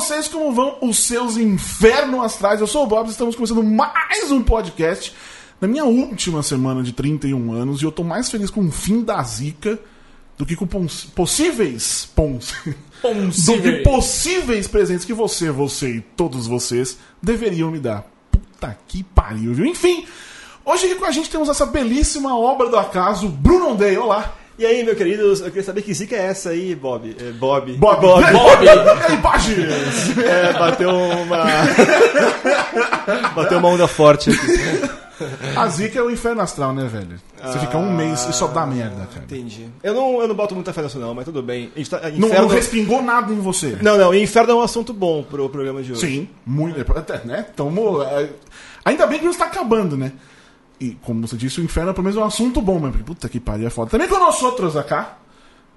vocês como vão os seus infernos astrais? Eu sou o Bob, estamos começando mais um podcast na minha última semana de 31 anos e eu tô mais feliz com o fim da zica do que com pons- possíveis pons. do que possíveis presentes que você, você e todos vocês deveriam me dar. Puta que pariu, viu? Enfim, hoje aqui com a gente temos essa belíssima obra do acaso, Bruno Ondei. Olá. E aí, meu querido, eu queria saber que zica é essa aí, Bob? É, Bob. Bob. Bob. Bob. Bages? É, bateu uma. bateu uma onda forte aqui. A zica é o inferno astral, né, velho? Você fica um mês e só dá merda, cara. Entendi. Eu não, eu não boto muita fé nisso, não, mas tudo bem. Tá, Não, inferno... não respingou nada em você. não, não, inferno é um assunto bom pro programa de hoje. Sim, muito. Até, né? Tamo, é, ainda bem que não está acabando, né? E, como você disse, o inferno pelo menos é um assunto bom, mas puta que pariu, é foda. Também com nós outros acá.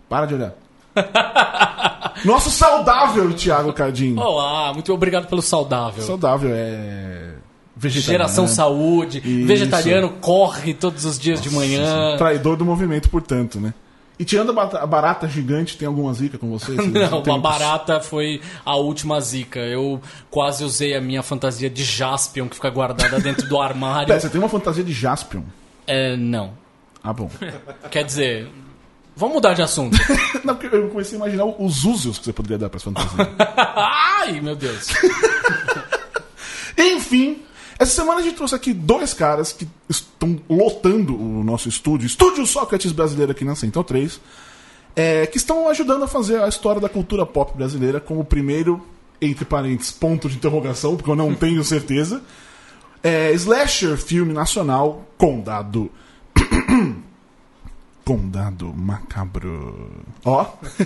Para de olhar. Nosso saudável Thiago Cardim. Olá, muito obrigado pelo saudável. Saudável é. Geração saúde, Isso. vegetariano corre todos os dias de manhã. Traidor do movimento, portanto, né? E tirando a barata gigante, tem alguma zica com você? Você- você Não, tem a barata foi a última zica. Eu quase usei a minha fantasia de Jaspion que fica guardada dentro do armário. Pera, você tem uma fantasia de Jaspion. É, não. Ah, bom. Quer dizer, vamos mudar de assunto. Não, porque eu comecei a imaginar os usos que você poderia dar para as fantasias. Ai, meu Deus. Essa semana a gente trouxe aqui dois caras que estão lotando o nosso estúdio, Estúdio Sócrates Brasileiro aqui na Central 3, é, que estão ajudando a fazer a história da cultura pop brasileira como o primeiro, entre parênteses, ponto de interrogação, porque eu não tenho certeza, é, slasher filme nacional, Condado. Condado Macabro. Ó.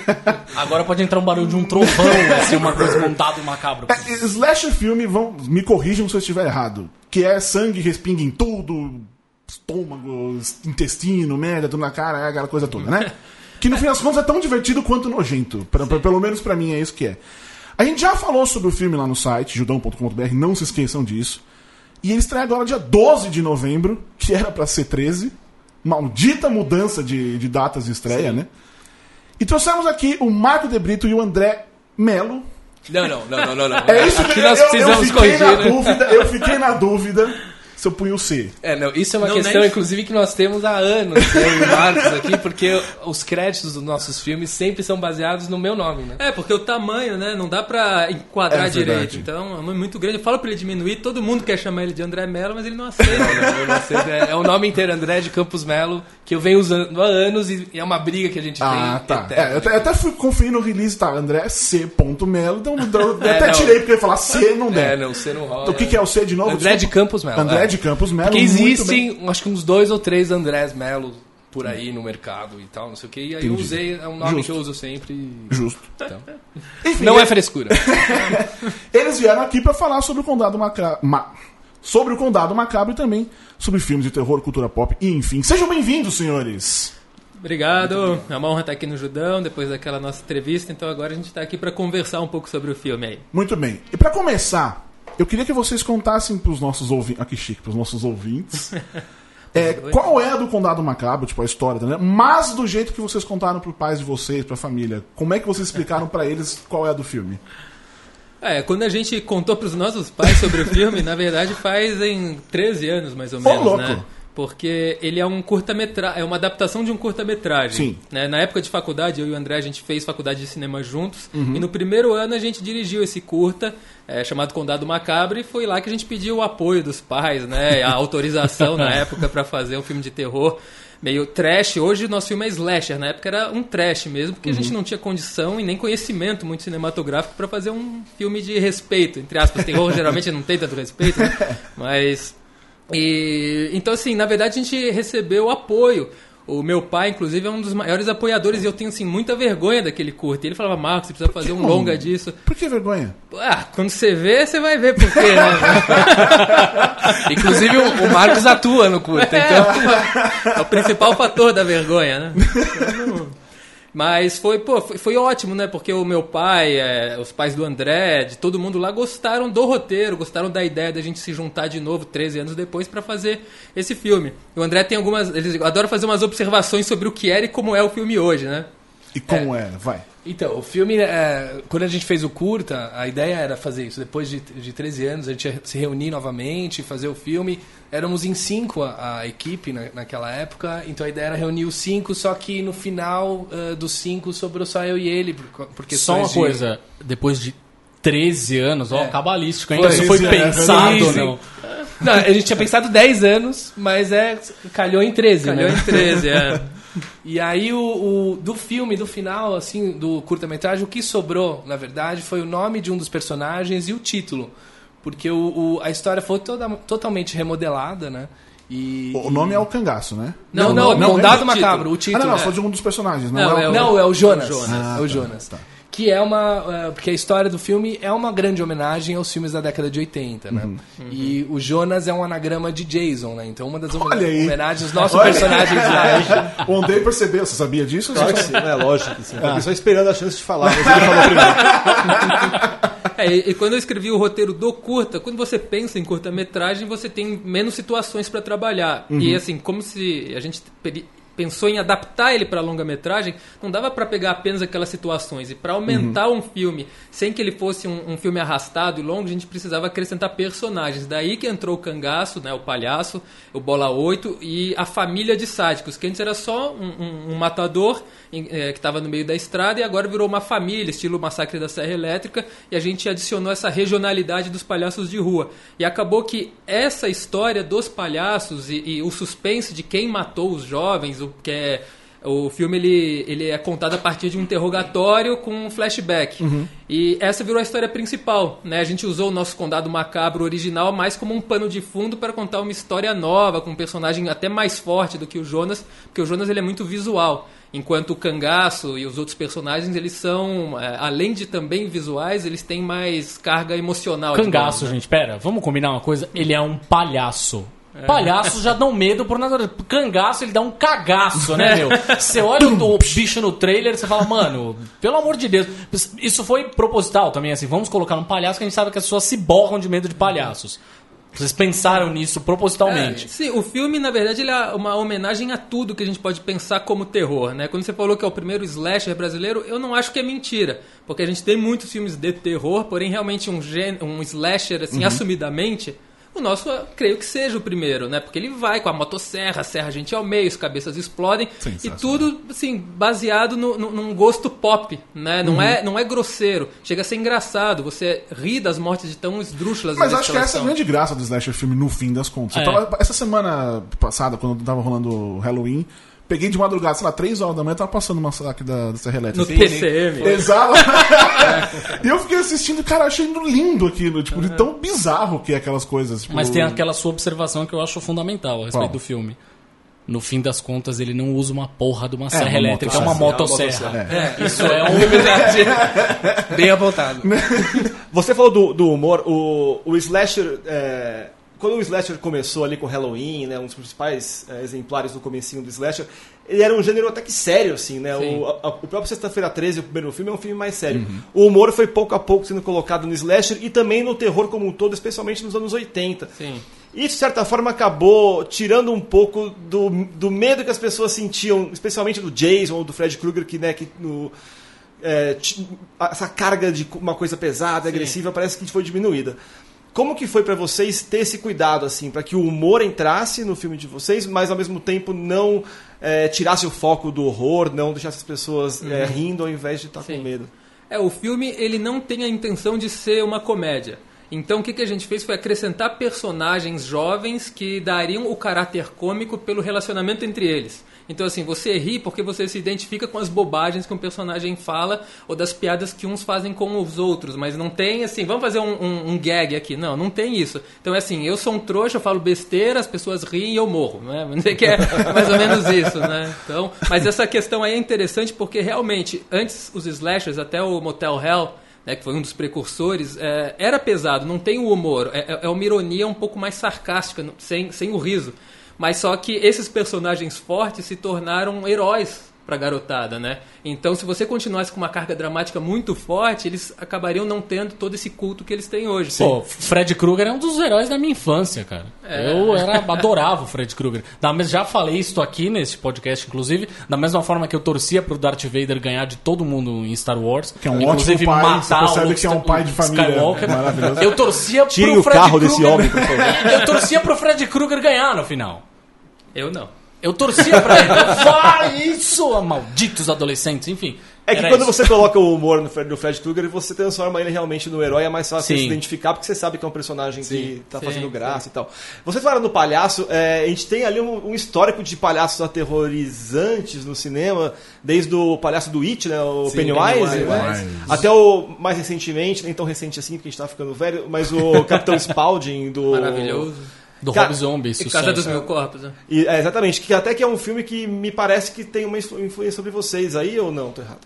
Agora pode entrar um barulho de um trovão, assim, uma coisa montada macabro. É, slasher filme, vão, me corrijam se eu estiver errado. Que é sangue respinga em tudo, estômago, intestino, merda, tudo na cara, é aquela coisa toda, né? Que no fim das contas é tão divertido quanto nojento. Pra- pra- pelo menos pra mim é isso que é. A gente já falou sobre o filme lá no site, judão.com.br, não se esqueçam disso. E ele estreia agora dia 12 de novembro, que era pra ser 13. Maldita mudança de, de datas de estreia, né? E trouxemos aqui o Marco De Brito e o André Melo, Não, não, não, não, não. não. é isso que nós eu, eu precisamos fiquei corrigir, na né? dúvida, eu fiquei na dúvida se eu punho o C. É, não, isso é uma Não, questão, nem- inclusive, que nós temos há anos, eu e o Marcos aqui, porque os créditos dos nossos filmes sempre são baseados no meu nome, né? É, porque o tamanho, né? Não dá pra enquadrar É direito. Então, é um nome muito grande. Eu falo pra ele diminuir, todo mundo quer chamar ele de André Mello, mas ele não aceita. Não, não sei, é, é o nome inteiro, André de Campos Melo, que eu venho usando há anos e é uma briga que a gente Ah, tem. tá. eterna. É, eu, até, eu até fui conferir no release, tá? André C. Melo, então eu É, até não. tirei porque eu ia falar C não der. É, não, você não rola. Então, o que, que é o C de novo? André de. Campos Melo. André é. De Campos Melo. Porque muito bem. existem, acho que uns dois ou três Andrés Melo por aí no mercado e tal, não sei o que. E aí eu Entendi. usei, é um nome Justo. que eu uso sempre. Justo. Então. Enfim, Não é eles, frescura. eles vieram aqui pra falar sobre o Condado Macabro. sobre o Condado Macabro e também sobre filmes de terror, cultura pop e enfim. Sejam bem-vindos, senhores! Obrigado. É uma honra estar aqui no Judão, depois daquela nossa entrevista. Então, agora a gente tá aqui pra conversar um pouco sobre o filme aí. Muito bem. E pra começar, eu queria que vocês contassem pros nossos ouvintes. Aqui, chique, pros nossos ouvintes. é, qual é a do Condado Macabro, tipo, a história, né? Mas do jeito que vocês contaram pros pais de vocês, pra família. Como é que vocês explicaram pra eles qual é a do filme? É, quando a gente contou pros nossos pais sobre o filme, na verdade faz em 13 anos, mais ou menos, louco. né? Porque ele é um curta-metragem, é uma adaptação de um curta-metragem. Sim. Né? Na época de faculdade, eu e o André, a gente fez faculdade de cinema juntos. E no primeiro ano a gente dirigiu esse curta, é, chamado Condado Macabro, e foi lá que a gente pediu o apoio dos pais, né? A autorização na época para fazer um filme de terror meio trash. Hoje o nosso filme é slasher, na época era um trash mesmo, porque a gente não tinha condição e nem conhecimento muito cinematográfico para fazer um filme de respeito, entre aspas. Terror geralmente não tem tanto respeito, né? mas e então assim, na verdade a gente recebeu apoio. O meu pai, inclusive, é um dos maiores apoiadores e eu tenho assim muita vergonha daquele curto. E ele falava: "Marcos, você precisa fazer um Hum. longa disso". Por que vergonha? Ah, quando você vê, você vai ver por quê, né? Inclusive o, o Marcos atua no curta, então. é o principal fator da vergonha, né? Mas foi, pô, foi, foi ótimo, né? Porque o meu pai, é, os pais do André, de todo mundo lá gostaram do roteiro, gostaram da ideia da gente se juntar de novo 13 anos depois para fazer esse filme. O André tem algumas. Eles adoram fazer umas observações sobre o que era e como é o filme hoje, né? E como era? Vai. Então, o filme, é, quando a gente fez o curta, a ideia era fazer isso. Depois de, de 13 anos, a gente ia se reunir novamente, fazer o filme. Éramos em cinco a, a equipe na, naquela época, então a ideia era reunir os cinco, só que no final uh, dos cinco sobrou só eu e ele. Por, por Só uma de- coisa, depois de 13 anos, ó, É. cabalístico ainda, Foi, isso foi sim, é, pensado sim. não? Não, a gente tinha pensado 10 anos, mas é calhou em 13, Calhou né? em 13, é. E aí o, o- do filme, do final, assim, do curta-metragem, o que sobrou, na verdade, foi o nome de um dos personagens e o título. Porque o, o- a história foi toda, totalmente remodelada, né? E, O nome é o cangaço, né? Não, Não, não, não, Condado é o Macabro, título. o Ah, título. não, não, é. só de um dos personagens, não, Não, é, é o... o- Não, é o Jonas. Jonas. Ah, é o tá, Jonas. tá. Que é uma. é, Porque a história do filme é uma grande homenagem aos filmes da década de 80, né? Uhum. E o Jonas é um anagrama de Jason, né? Então uma das Olha aí. homenagens aos nossos Olha. personagens lá. O Andrei percebeu, você sabia disso? Claro que sim, é lógico que sim. Eu tava só esperando a chance de falar, mas ele falou primeiro. É, e, quando eu escrevi o roteiro do curta, quando você pensa em curta-metragem, você tem menos situações para trabalhar. E assim, como se a gente pensou em adaptar ele para longa-metragem, não dava para pegar apenas aquelas situações. E para aumentar um filme sem que ele fosse um, um filme arrastado e longo, a gente precisava acrescentar personagens. Daí que entrou o cangaço, né, o palhaço, o Bola 8 e a família de sádicos, que antes era só um, um- um matador em- eh, que estava no meio da estrada e agora virou uma família, estilo Massacre da Serra Elétrica, e a gente adicionou essa regionalidade dos palhaços de rua. E acabou que essa história dos palhaços e, e o suspense de quem matou os jovens, o que é o filme ele, ele é contado a partir de um interrogatório com um flashback. E essa virou a história principal. Né? A gente usou o nosso Condado Macabro original mais como um pano de fundo para contar uma história nova, com um personagem até mais forte do que o Jonas, porque o Jonas ele é muito visual. Enquanto o Cangaço e os outros personagens, eles são, é, além de também visuais, eles têm mais carga emocional. Cangaço, né? gente, pera, vamos combinar uma coisa? Ele é um palhaço. Palhaços já dão medo por nada. Cangaço, ele dá um cagaço, né, meu? Você olha o, o bicho no trailer e você fala, mano, pelo amor de Deus. Isso foi proposital também, assim. Vamos colocar um palhaço que a gente sabe que as pessoas se borram de medo de palhaços. Vocês pensaram nisso propositalmente. É, sim, o filme, na verdade, ele é uma homenagem a tudo que a gente pode pensar como terror, né? Quando você falou que é o primeiro slasher brasileiro, eu não acho que é mentira. Porque a gente tem muitos filmes de terror, porém, realmente um, gê- um slasher, assim, assumidamente... O nosso, eu creio que seja o primeiro, né? Porque ele vai com a motosserra, serra a gente ao meio, as cabeças explodem. E tudo, assim, baseado no, no- num gosto pop, né? Não, é, não é grosseiro. Chega a ser engraçado. Você ri das mortes de tão esdrúxulas. Mas acho que essa é a grande graça do slasher filme, no fim das contas. É. tava- essa semana passada, quando tava rolando Halloween, peguei de madrugada, sei lá, 3 horas da manhã, tava passando uma saque da, da Serra Elétrica. No TCM. Exato. e eu fiquei assistindo, cara, achando lindo aquilo, tipo, de tão bizarro que é aquelas coisas. Tipo, Mas tem aquela sua observação que eu acho fundamental a respeito Qual? do filme. No fim das contas, ele não usa uma porra de uma serra uma elétrica, é uma motosserra. motosserra. É. Isso é um. Verdade. Bem apontado. Você falou do, do humor, o, o slasher. é, quando o slasher começou ali com Halloween, né, um dos principais é, exemplares do comecinho do slasher, ele era um gênero até que sério, assim, né? Sim. O, a- o próprio Sexta-feira 13, o primeiro filme, é um filme mais sério. O humor foi pouco a pouco sendo colocado no slasher e também no terror como um todo, especialmente nos anos 80. Sim. Isso, de certa forma, acabou tirando um pouco do, do medo que as pessoas sentiam, especialmente do Jason ou do Fred Krueger, que, né, que no, é, essa carga de uma coisa pesada, agressiva, parece que foi diminuída. Como que foi pra vocês ter esse cuidado, assim, para que o humor entrasse no filme de vocês, mas ao mesmo tempo não é, tirasse o foco do horror, não deixasse as pessoas é, rindo ao invés de estar com Sim. medo? É, o filme ele não tem a intenção de ser uma comédia. Então o que, que a gente fez foi acrescentar personagens jovens que dariam o caráter cômico pelo relacionamento entre eles. Então assim, você ri porque você se identifica com as bobagens que um personagem fala ou das piadas que uns fazem com os outros, mas não tem assim, vamos fazer um, um- um gag aqui. Não, não tem isso. Então é assim, eu sou um trouxa, eu falo besteira, as pessoas riem e eu morro, né? Que é mais ou menos isso, né? Então, mas essa questão aí é interessante porque realmente, antes os slashers, até o Motel Hell, né, que foi um dos precursores, é, era pesado, não tem o humor, é, é- é uma ironia um pouco mais sarcástica, sem, sem o riso. Mas só que esses personagens fortes se tornaram heróis pra garotada, né? Então, se você continuasse com uma carga dramática muito forte, eles acabariam não tendo todo esse culto que eles têm hoje. Pô, Fred Krueger é um dos heróis da minha infância, cara. É. Eu era, adorava o Fred Krueger. Já falei isso aqui nesse podcast, inclusive, da mesma forma que eu torcia pro Darth Vader ganhar de todo mundo em Star Wars. Que é um inclusive ótimo pai, matar você percebe o que é um pai de família Skywalker. maravilhoso. Eu torcia Tirem pro o Fred carro desse Krueger- homem, por favor. Eu torcia pro Fred Krueger ganhar no final. Eu não. Eu torcia pra ele. Vai isso, malditos adolescentes, enfim. É que quando isso. você coloca o humor no Fred, no Fred Krueger, você transforma ele realmente no herói, é mais fácil Sim. se identificar, porque você sabe que é um personagem que tá sim, fazendo graça sim. e tal. Você fala no palhaço, é, a gente tem ali um, um histórico de palhaços aterrorizantes no cinema, desde o palhaço do It, né, o Sim, Pennywise, Pennywise. né, até o mais recentemente, nem tão recente assim, porque a gente tá ficando velho, mas o Capitão Spaulding do... Maravilhoso. Do Rob Zombie, sucesso. Casa dos Mil Corpos, né? E, é, exatamente, que até que é um filme que me parece que tem uma influ- influência sobre vocês aí, ou não? Tô errado.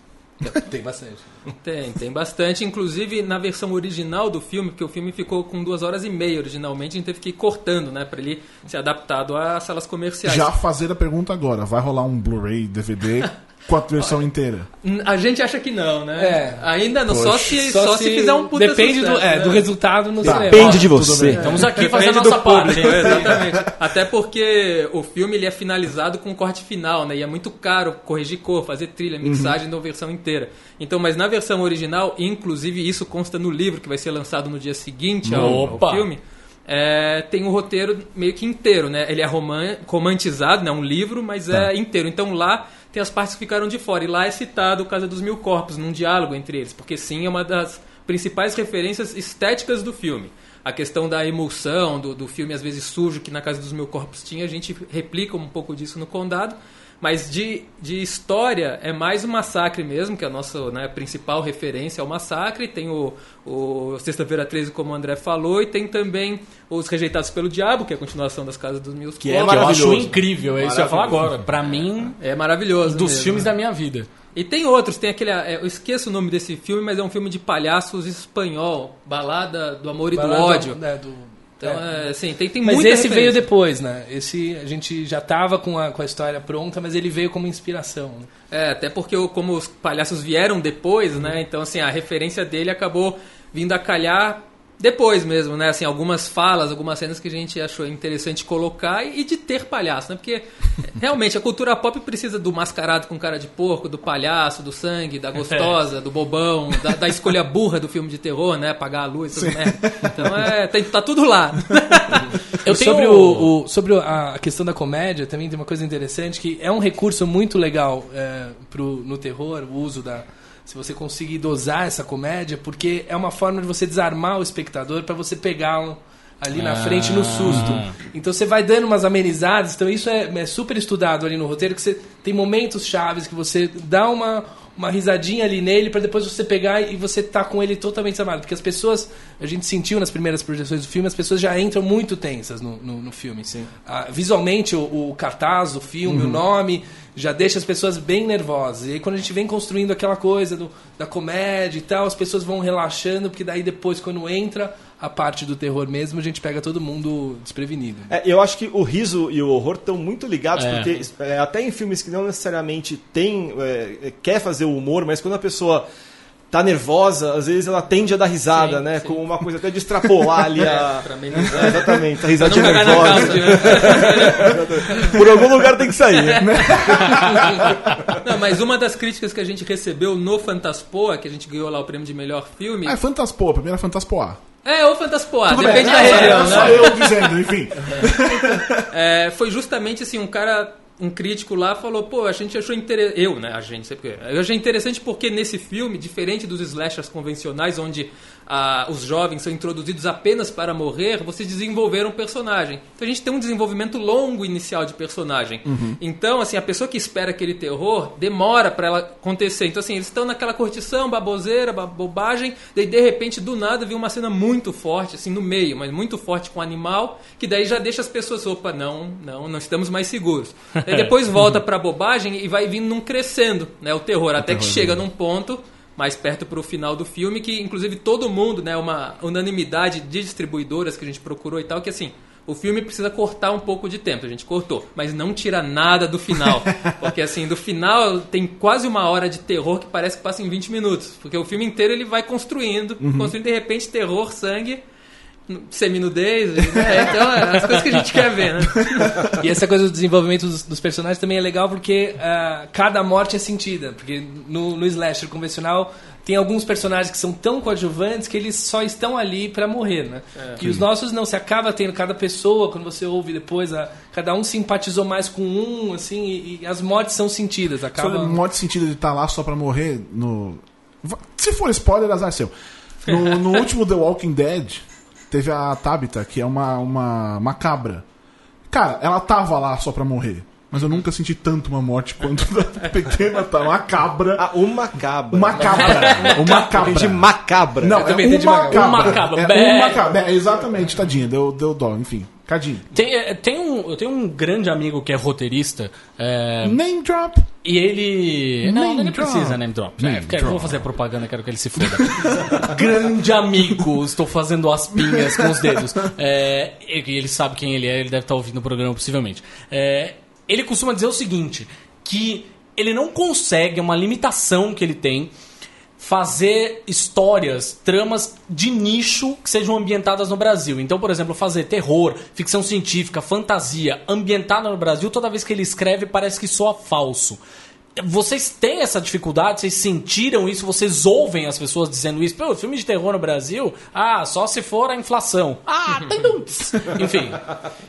Tem bastante. Tem, tem bastante. Inclusive na versão original do filme, porque o filme ficou com duas horas e meia originalmente, a gente teve que ir cortando, né? Pra ele ser adaptado às salas comerciais. Já fazer a pergunta agora. Vai rolar um Blu-ray, DVD com a versão inteira? N- A gente acha que não, né? É. Ainda não, só se, só se fizer um puta Depende do, sucesso, é, né? do resultado no cinema. Depende de você. bem. Estamos aqui Depende fazendo a do nossa parte. público, exatamente. Até porque o filme ele é finalizado com o corte final, né? E é muito caro corrigir cor, fazer trilha, mixagem da versão inteira. Então, mas na versão original, inclusive isso consta no livro que vai ser lançado no dia seguinte ao, ao filme. é, tem o roteiro meio que inteiro, né? Ele é roman romantizado, né? Um livro, mas é inteiro. Então lá tem as partes que ficaram de fora. E lá é citado o Casa dos Mil Corpos, num diálogo entre eles. Porque sim, é uma das principais referências estéticas do filme. A questão da emulsão, do, do filme às vezes sujo, que na Casa dos Mil Corpos tinha, a gente replica um pouco disso no Condado. Mas de, de história é mais o massacre mesmo, que é a nossa né, principal referência ao massacre. Tem o, o Sexta-feira 13, como o André falou, e tem também os Rejeitados pelo Diabo, que é a continuação das Casas dos Mil Que é Que eu acho incrível, é isso que eu ia falar agora. Pra mim, É maravilhoso. dos mesmo. filmes da minha vida. E tem outros, tem aquele. é, eu esqueço o nome desse filme, mas é um filme de palhaços espanhol. Balada do Amor e do Balada, ódio. né, do- Então, é. é, assim, tem, tem Mas esse veio depois, né? Esse a gente já tava com a, com a história pronta, mas ele veio como inspiração. né? É, até porque o- como os palhaços vieram depois, né? Então, assim, a referência dele acabou vindo a calhar depois mesmo, né? Assim, algumas falas, algumas cenas que a gente achou interessante colocar e de ter palhaço, né? Porque realmente a cultura pop precisa do mascarado com cara de porco, do palhaço, do sangue, da gostosa, do bobão, da, da escolha burra do filme de terror, né? Apagar a luz, tudo merda. Então, é, tem, tá tudo lá. Eu E sobre, tenho- o, o- sobre a questão da comédia, também tem uma coisa interessante que é um recurso muito legal é, pro, no terror, o uso da. Se você conseguir dosar essa comédia, porque é uma forma de você desarmar o espectador para você pegá-lo ali na Ah. frente no susto. Então você vai dando umas amenizadas, então isso é, é super estudado ali no roteiro, que você tem momentos chaves que você dá uma, uma risadinha ali nele para depois você pegar e você tá com ele totalmente desarmado. Porque as pessoas, a gente sentiu nas primeiras projeções do filme, as pessoas já entram muito tensas no, no, no filme. Ah, visualmente, o, o cartaz, o filme, o nome, já deixa as pessoas bem nervosas. E aí quando a gente vem construindo aquela coisa do, da comédia e tal, as pessoas vão relaxando, porque daí depois, quando entra a parte do terror mesmo, a gente pega todo mundo desprevenido. É, eu acho que o riso e o horror estão muito ligados, É. porque é, até em filmes que não necessariamente tem, é, é, quer fazer o humor, mas quando a pessoa tá nervosa, às vezes ela tende a dar risada, Sim, né? sim. Como uma coisa até de extrapolar ali a. pra mim, É, exatamente, a risadinha nervosa. né? Por algum lugar tem que sair. né? Não, mas uma das críticas que a gente recebeu no Fantaspoa, que a gente ganhou lá o prêmio de melhor filme. Ah, é Fantaspoa, a primeira é Fantaspoa. É, ou Fantaspoa, Tudo depende bem, da é, região, é só né? eu dizendo, enfim. É, foi justamente assim, um cara, um crítico lá falou, pô, a gente achou interessante. Eu, né? A gente, sei porque. Eu achei interessante porque nesse filme, diferente dos slashers convencionais, onde ah, os jovens são introduzidos apenas para morrer, vocês desenvolveram um personagem. Então a gente tem um desenvolvimento longo inicial de personagem. Então, assim, a pessoa que espera aquele terror demora para ela acontecer. Então, assim, eles estão naquela curtição, baboseira, ba- bobagem, daí de repente, do nada, vem uma cena muito forte, assim, no meio, mas muito forte com o animal, que daí já deixa as pessoas, opa, não, não, não estamos mais seguros. Daí depois volta pra bobagem e vai vindo num crescendo, né, o terror, até que chega num ponto mais perto pro final do filme, que inclusive todo mundo, né, uma unanimidade de distribuidoras que a gente procurou e tal, que assim, o filme precisa cortar um pouco de tempo. A gente cortou, mas não tira nada do final. Porque assim, do final tem quase uma hora de terror que parece que passa em 20 minutos. Porque o filme inteiro ele vai construindo, construindo de repente terror, sangue, seminudez, né? Então, é as coisas que a gente quer ver, né? E essa coisa do desenvolvimento dos, dos personagens também é legal porque ah, cada morte é sentida. Porque no, no slasher convencional tem alguns personagens que são tão coadjuvantes que eles só estão ali pra morrer, né? e os nossos não, se acaba tendo cada pessoa, quando você ouve depois, a, cada um simpatizou mais com um, assim, e, e as mortes são sentidas. Acaba... O modo sentido de estar lá só pra morrer no. Se for spoiler, azar seu. No, no último The Walking Dead, teve a Tabitha, que é uma, uma, uma cabra. Cara, ela tava lá só pra morrer. Mas eu nunca senti tanto uma morte quanto da pequena tá, uma cabra. Ah, uma cabra. Uma cabra. Uma cabra. De macabra. Não, Eu também é entendi uma macabra. cabra. Uma cabra. É uma cabra. É, exatamente, tadinha. Deu, deu dó, enfim. Cadinho. Tem, é, tem um, eu tenho um grande amigo que é roteirista. é, Name drop. E ele. Não, Name nem drop. precisa name drop. Name É, quero- drop. Vou fazer propaganda, quero que ele se foda. Grande amigo, estou fazendo aspinhas com os dedos. É, ele sabe quem ele é, ele deve estar ouvindo o programa possivelmente. É, ele costuma dizer o seguinte: que ele não consegue, é uma limitação que ele tem, fazer histórias, tramas de nicho que sejam ambientadas no Brasil. Então, por exemplo, fazer terror, ficção científica, fantasia ambientada no Brasil, toda vez que ele escreve parece que soa falso. Vocês têm essa dificuldade? Vocês sentiram isso? Vocês ouvem as pessoas dizendo isso? Pô, filme de terror no Brasil? Ah, só se for a inflação. Ah, tadum. Enfim.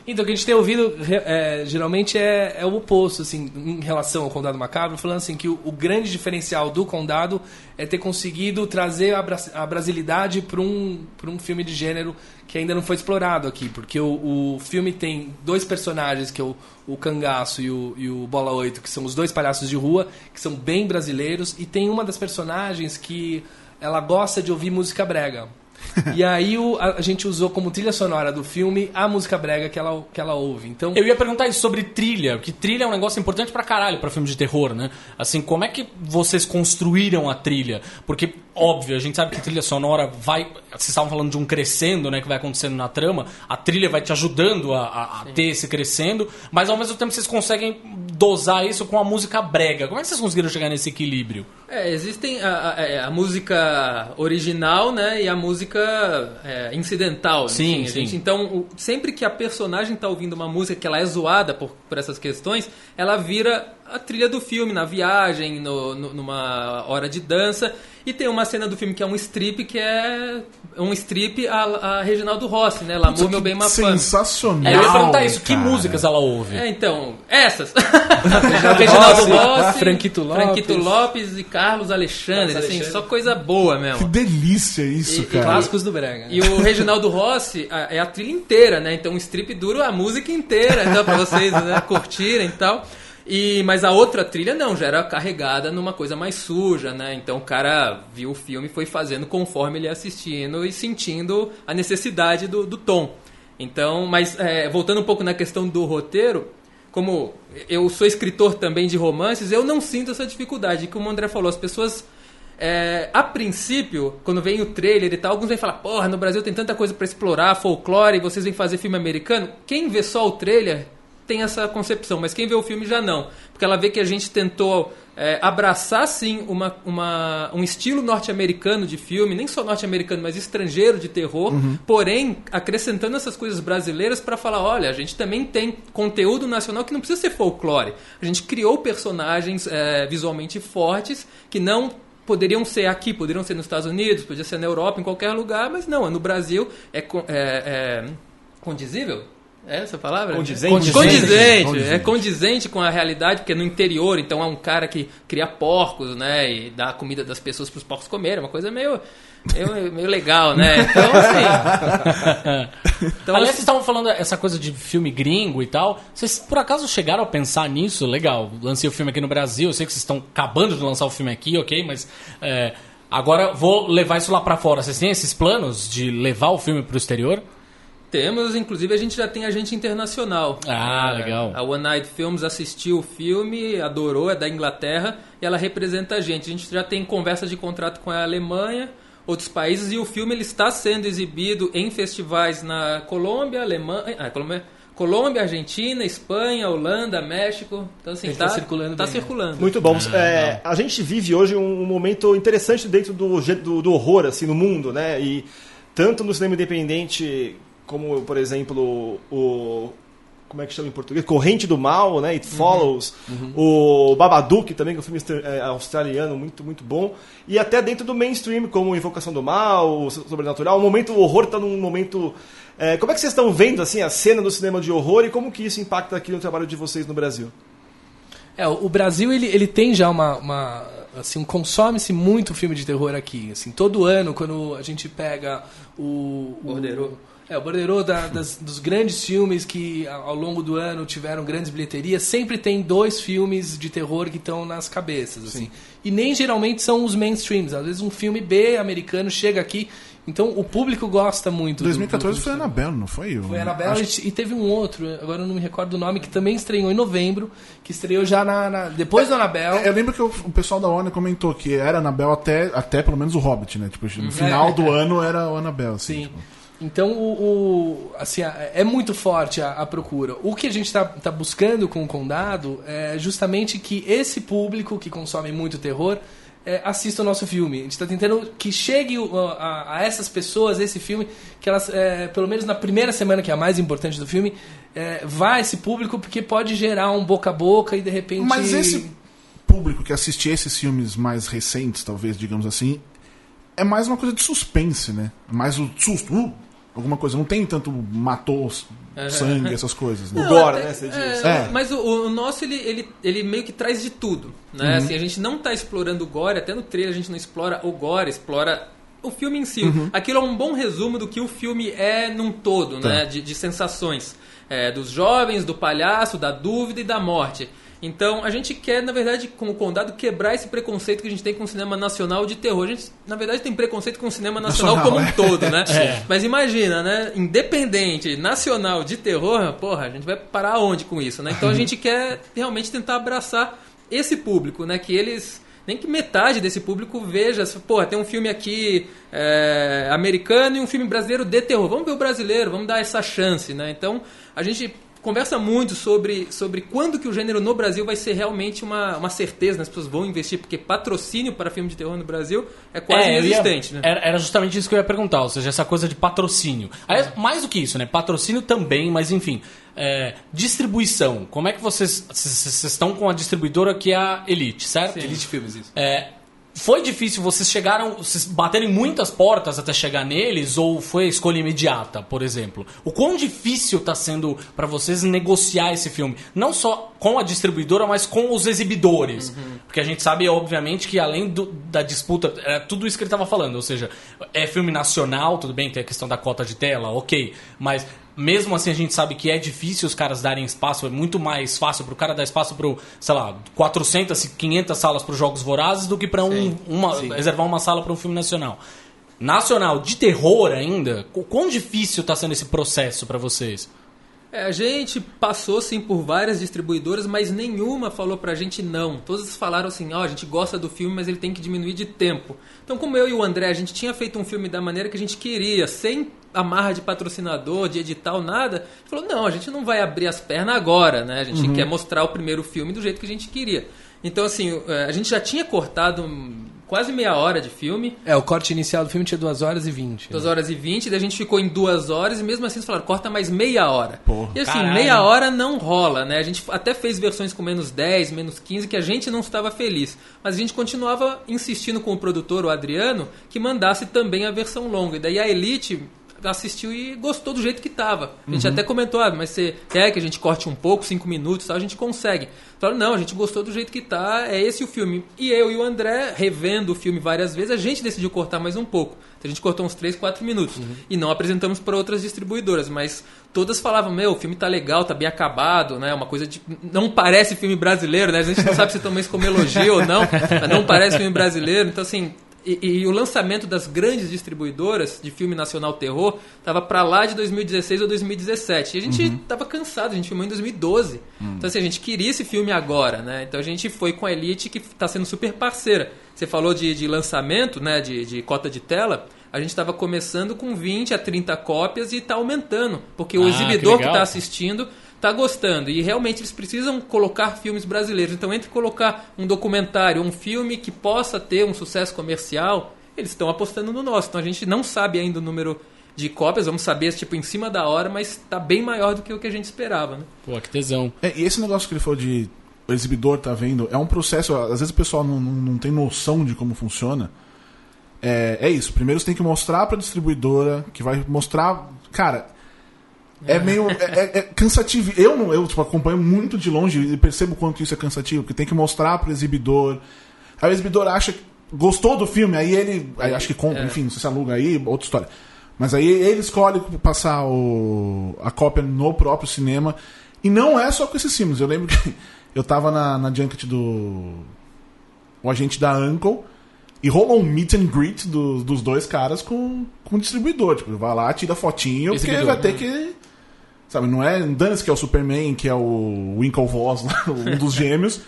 Então, o que a gente tem ouvido é, geralmente é, é o oposto, assim, em relação ao Condado Macabro, falando assim que o, o grande diferencial do Condado é ter conseguido trazer a, bra- a brasilidade para um, pra um filme de gênero que ainda não foi explorado aqui, porque o, o filme tem dois personagens, que é o, o Cangaço e o, e o Bola 8, que são os dois palhaços de rua, que são bem brasileiros, e tem uma das personagens que ela gosta de ouvir música brega. e aí o- a, gente usou como trilha sonora do filme a música brega que ela, que ela ouve. Então, Eu ia perguntar isso sobre trilha, que trilha é um negócio importante pra caralho pra filme de terror, né? Assim, como é que vocês construíram a trilha? Porque, óbvio, a gente sabe que trilha sonora vai. Vocês estavam falando de um crescendo, né? Que vai acontecendo na trama. A trilha vai te ajudando a, a- a ter esse crescendo, mas ao mesmo tempo vocês conseguem dosar isso com a música brega. Como é que vocês conseguiram chegar nesse equilíbrio? É, existem a, a- é, a música original, né, e a música é, incidental. Sim, enfim, a sim. gente- então, o- sempre que a personagem tá ouvindo uma música que ela é zoada por, por essas questões, ela vira a trilha do filme, na viagem, no- no- numa hora de dança. E tem uma cena do filme que é um strip, que é um strip a, a Reginaldo Rossi, né? L'amour, meu bem, ma femme. Sensacional. É, eu ia perguntar isso, que cara. músicas ela ouve? É, então, essas. Reginaldo Rossi, Franquito Lopes. Franquito Lopes e Carlos Alexandre, Carlos assim, Alexandre. só coisa boa Que mesmo. delícia isso, E- e cara. clássicos do brega. E o Reginaldo Rossi a- é a trilha inteira, né? Então o strip dura a música inteira, então, pra vocês né, curtirem e tal. E, mas a outra trilha não, já era carregada numa coisa mais suja, né? Então o cara viu o filme e foi fazendo conforme ele ia assistindo e sentindo a necessidade do, do tom. Então, mas é, voltando um pouco na questão do roteiro, como eu sou escritor também de romances, eu não sinto essa dificuldade. Como o André falou, as pessoas é, a princípio, quando vem o trailer e tal, alguns vêm falar: porra, no Brasil tem tanta coisa pra explorar, folclore, e vocês vêm fazer filme americano. Quem vê só o trailer tem essa concepção, mas quem vê o filme já não. Porque ela vê que a gente tentou é, abraçar, sim, uma, uma- um estilo norte-americano de filme, nem só norte-americano, mas estrangeiro de terror, porém acrescentando essas coisas brasileiras pra falar: olha, a gente também tem conteúdo nacional que não precisa ser folclore. A gente criou personagens é, visualmente fortes que não poderiam ser aqui, poderiam ser nos Estados Unidos, podia ser na Europa, em qualquer lugar, mas não, é no Brasil, é, é- é condizível? É essa palavra? Condizente. Condizente, Condizente. é condizente com a realidade, porque no interior, então é um cara que cria porcos, né, e dá a comida das pessoas para os porcos comerem, uma coisa meio, meio, meio legal, né, então assim... Então, Aliás, assim, vocês estavam falando essa coisa de filme gringo e tal. Vocês por acaso chegaram a pensar nisso? Legal, lancei o filme aqui no Brasil. Eu sei que vocês estão acabando de lançar o filme aqui, ok? Mas é, agora vou levar isso lá pra fora. Vocês têm esses planos de levar o filme pro exterior? Temos, inclusive a gente já tem agente internacional. Ah, É, legal. A One Night Films assistiu o filme, adorou, é da Inglaterra e ela representa a gente. A gente já tem conversa de contrato com a Alemanha, outros países e o filme ele está sendo exibido em festivais na Colômbia, Alemanha, ah, Colômbia, Colômbia, Argentina, Espanha, Holanda, México. Então assim, Ele tá, circulando tá bem, né? circulando. Muito bom. É, a gente vive hoje um, um momento interessante dentro do, do, do horror assim no mundo, né? E tanto no cinema independente como, por exemplo, o como é que chama em português? Corrente do Mal, né? It Follows. O Babadook também, que é um filme é, australiano muito muito bom. E até dentro do mainstream, como Invocação do Mal, o Sobrenatural. O momento o horror está num momento é, como é que vocês estão vendo assim a cena do cinema de horror e como que isso impacta aqui no trabalho de vocês no Brasil? É, o Brasil ele, ele tem já uma, uma assim, um consome-se muito filme de terror aqui, assim, todo ano quando a gente pega o, o. É, o Borderô da- das- dos grandes filmes que ao longo do ano tiveram grandes bilheterias, sempre tem dois filmes de terror que estão nas cabeças, assim. E nem geralmente são os mainstreams, às vezes um filme B americano chega aqui, então o público gosta muito. do- 2014 do- foi Annabelle, não foi? foi Annabelle e teve um outro, agora eu não me recordo o nome, que também estreou em novembro, que estreou já na, na- depois do Annabelle. Eu lembro que o, o pessoal da Warner comentou que era Annabelle até, até pelo menos o Hobbit, né? Tipo, no final É, do é. ano era o Annabelle. Assim, Sim. tipo. Então, o, o- assim, é muito forte a, a procura. O que a gente está tá buscando com o Condado é justamente que esse público que consome muito terror é, assista o nosso filme. A gente está tentando que chegue a, a essas pessoas esse filme, que elas, é, pelo menos na primeira semana, que é a mais importante do filme, é, vá esse público, porque pode gerar um boca a boca e de repente. Mas esse público que assiste esses filmes mais recentes, talvez, digamos assim, é mais uma coisa de suspense, né? Mais o susto, uh, alguma coisa. Não tem tanto matou, sangue, essas coisas, né? O gore, até- né, você diz. é, É. Mas o, o nosso, ele, ele, ele meio que traz de tudo. Né? Assim, a gente não está explorando o gore, até no trailer a gente não explora o gore, explora o filme em si. Aquilo é um bom resumo do que o filme é num todo, né? de, de sensações. É, dos jovens, do palhaço, da dúvida e da morte. Então, a gente quer, na verdade, com o Condado, quebrar esse preconceito que a gente tem com o cinema nacional de terror. A gente, na verdade, tem preconceito com o cinema nacional, Nacional, como um é. todo, né? Mas imagina, né? Independente, nacional de terror, porra, a gente vai parar onde com isso, né? Então a gente quer realmente tentar abraçar esse público, né? Que eles. Nem que metade desse público veja, porra, tem um filme aqui é, americano e um filme brasileiro de terror. Vamos ver o brasileiro, vamos dar essa chance, né? Então a gente conversa muito sobre, sobre quando que o gênero no Brasil vai ser realmente uma, uma certeza, né? as pessoas vão investir, porque patrocínio para filme de terror no Brasil é quase É, eu ia- inexistente, né? Era, justamente isso que eu ia perguntar, ou seja, essa coisa de patrocínio. Aí, mais do que isso, né? Patrocínio também, mas enfim. é, distribuição. Como é que vocês. Vocês estão com a distribuidora que é a Elite, certo? Elite Filmes, isso. É, foi difícil, vocês chegaram, vocês baterem muitas portas até chegar neles, ou foi a escolha imediata, por exemplo? O quão difícil está sendo para vocês negociar esse filme? Não só com a distribuidora, mas com os exibidores. Porque a gente sabe, obviamente, que além do- da disputa, é tudo isso que ele estava falando, ou seja, é filme nacional, tudo bem, tem a questão da cota de tela, ok, mas mesmo assim a gente sabe que é difícil os caras darem espaço, é muito mais fácil pro cara dar espaço pro, sei lá, 400, 500 salas para jogos vorazes do que para um, uma, reservar uma sala para um filme nacional. Nacional, de terror ainda, o quão difícil tá sendo esse processo para vocês? É, a gente passou sim por várias distribuidoras, mas nenhuma falou pra gente não. Todas falaram assim: ó, a gente gosta do filme, mas ele tem que diminuir de tempo. Então, como eu e o André, a gente tinha feito um filme da maneira que a gente queria, sem amarra de patrocinador, de edital, nada. Gente falou: não, a gente não vai abrir as pernas agora, né? A gente quer mostrar o primeiro filme do jeito que a gente queria. Então, assim, é, a gente já tinha cortado quase meia hora de filme. É, o corte inicial do filme tinha 2 horas e 20. 2 horas e 20, daí a gente ficou em duas horas e mesmo assim eles falaram, corta mais meia hora. Porra, e assim, caralho. meia hora não rola, né? A gente até fez versões com menos 10, menos 15, que a gente não estava feliz. Mas a gente continuava insistindo com o produtor, o Adriano, que mandasse também a versão longa. E daí a Elite assistiu e gostou do jeito que tava. A gente até comentou, ah, mas você quer que a gente corte um pouco, cinco minutos, tal, a gente consegue. Falaram, não, a gente gostou do jeito que tá, é esse o filme. E eu e o André, revendo o filme várias vezes, a gente decidiu cortar mais um pouco. Então a gente cortou uns 3, 4 minutos. E não apresentamos para outras distribuidoras, mas todas falavam, meu, o filme tá legal, tá bem acabado, né? Uma coisa de. Não parece filme brasileiro, né? A gente não sabe se toma isso como elogio ou não, mas não parece filme brasileiro. Então, assim, E, e o lançamento das grandes distribuidoras de filme nacional terror tava para lá de 2016 ou 2017. E a gente tava cansado, a gente filmou em 2012. Então assim, a gente queria esse filme agora, né? Então a gente foi com a Elite que tá sendo super parceira. Você falou de, de lançamento, né, de, de cota de tela. A gente estava começando com 20 a 30 cópias e está aumentando, porque o Ah, exibidor que está assistindo tá gostando e realmente eles precisam colocar filmes brasileiros. Então, entre colocar um documentário, um filme que possa ter um sucesso comercial, eles estão apostando no nosso. Então, a gente não sabe ainda o número de cópias, vamos saber tipo em cima da hora, mas está bem maior do que o que a gente esperava, né? Pô, que tesão. É, e esse negócio que ele falou de o exibidor tá vendo, é um processo, às vezes o pessoal não, não, não tem noção de como funciona. É, é isso, primeiro você tem que mostrar pra distribuidora, que vai mostrar. Cara, é, meio. É, é- é cansativo. Eu não, eu tipo, acompanho muito de longe e percebo quanto isso é cansativo, porque tem que mostrar pro exibidor. Aí o exibidor acha que gostou do filme, aí ele. Aí acho que compra, enfim, não sei se aluga aí, outra história. Mas aí ele escolhe passar o, a cópia no próprio cinema. E não é só com esses filmes. Eu lembro que eu tava na, na junket do. O agente da Uncle. E rolou um meet and greet do- dos dois caras com, com o distribuidor. Tipo, vai lá, tira fotinho, porque vai ter que. Sabe, não é. Dane-se que é o Superman, que é o Winklevoss, um dos gêmeos.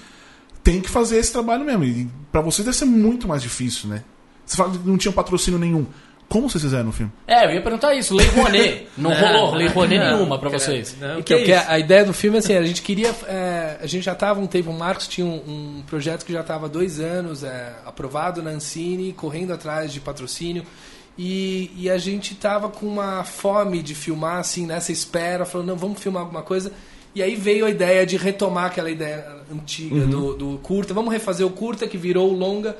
Tem que fazer esse trabalho mesmo. E pra vocês deve ser muito mais difícil, né? Você fala que não tinha patrocínio nenhum. Como vocês fizeram no filme? É, eu ia perguntar isso. Lei Rouanet. Não rolou Lei Rouanet nenhuma pra vocês. Não, que é isso? a, ideia do filme, assim, a gente queria. é, a gente já estava um tempo, o Marcos tinha um, um projeto que já estava há dois anos, é, aprovado na Ancine, correndo atrás de patrocínio. E, e a gente tava com uma fome de filmar, assim, nessa espera, falando, não, vamos filmar alguma coisa. E aí veio a ideia de retomar aquela ideia antiga do, do curta. Vamos refazer o curta que virou o longa.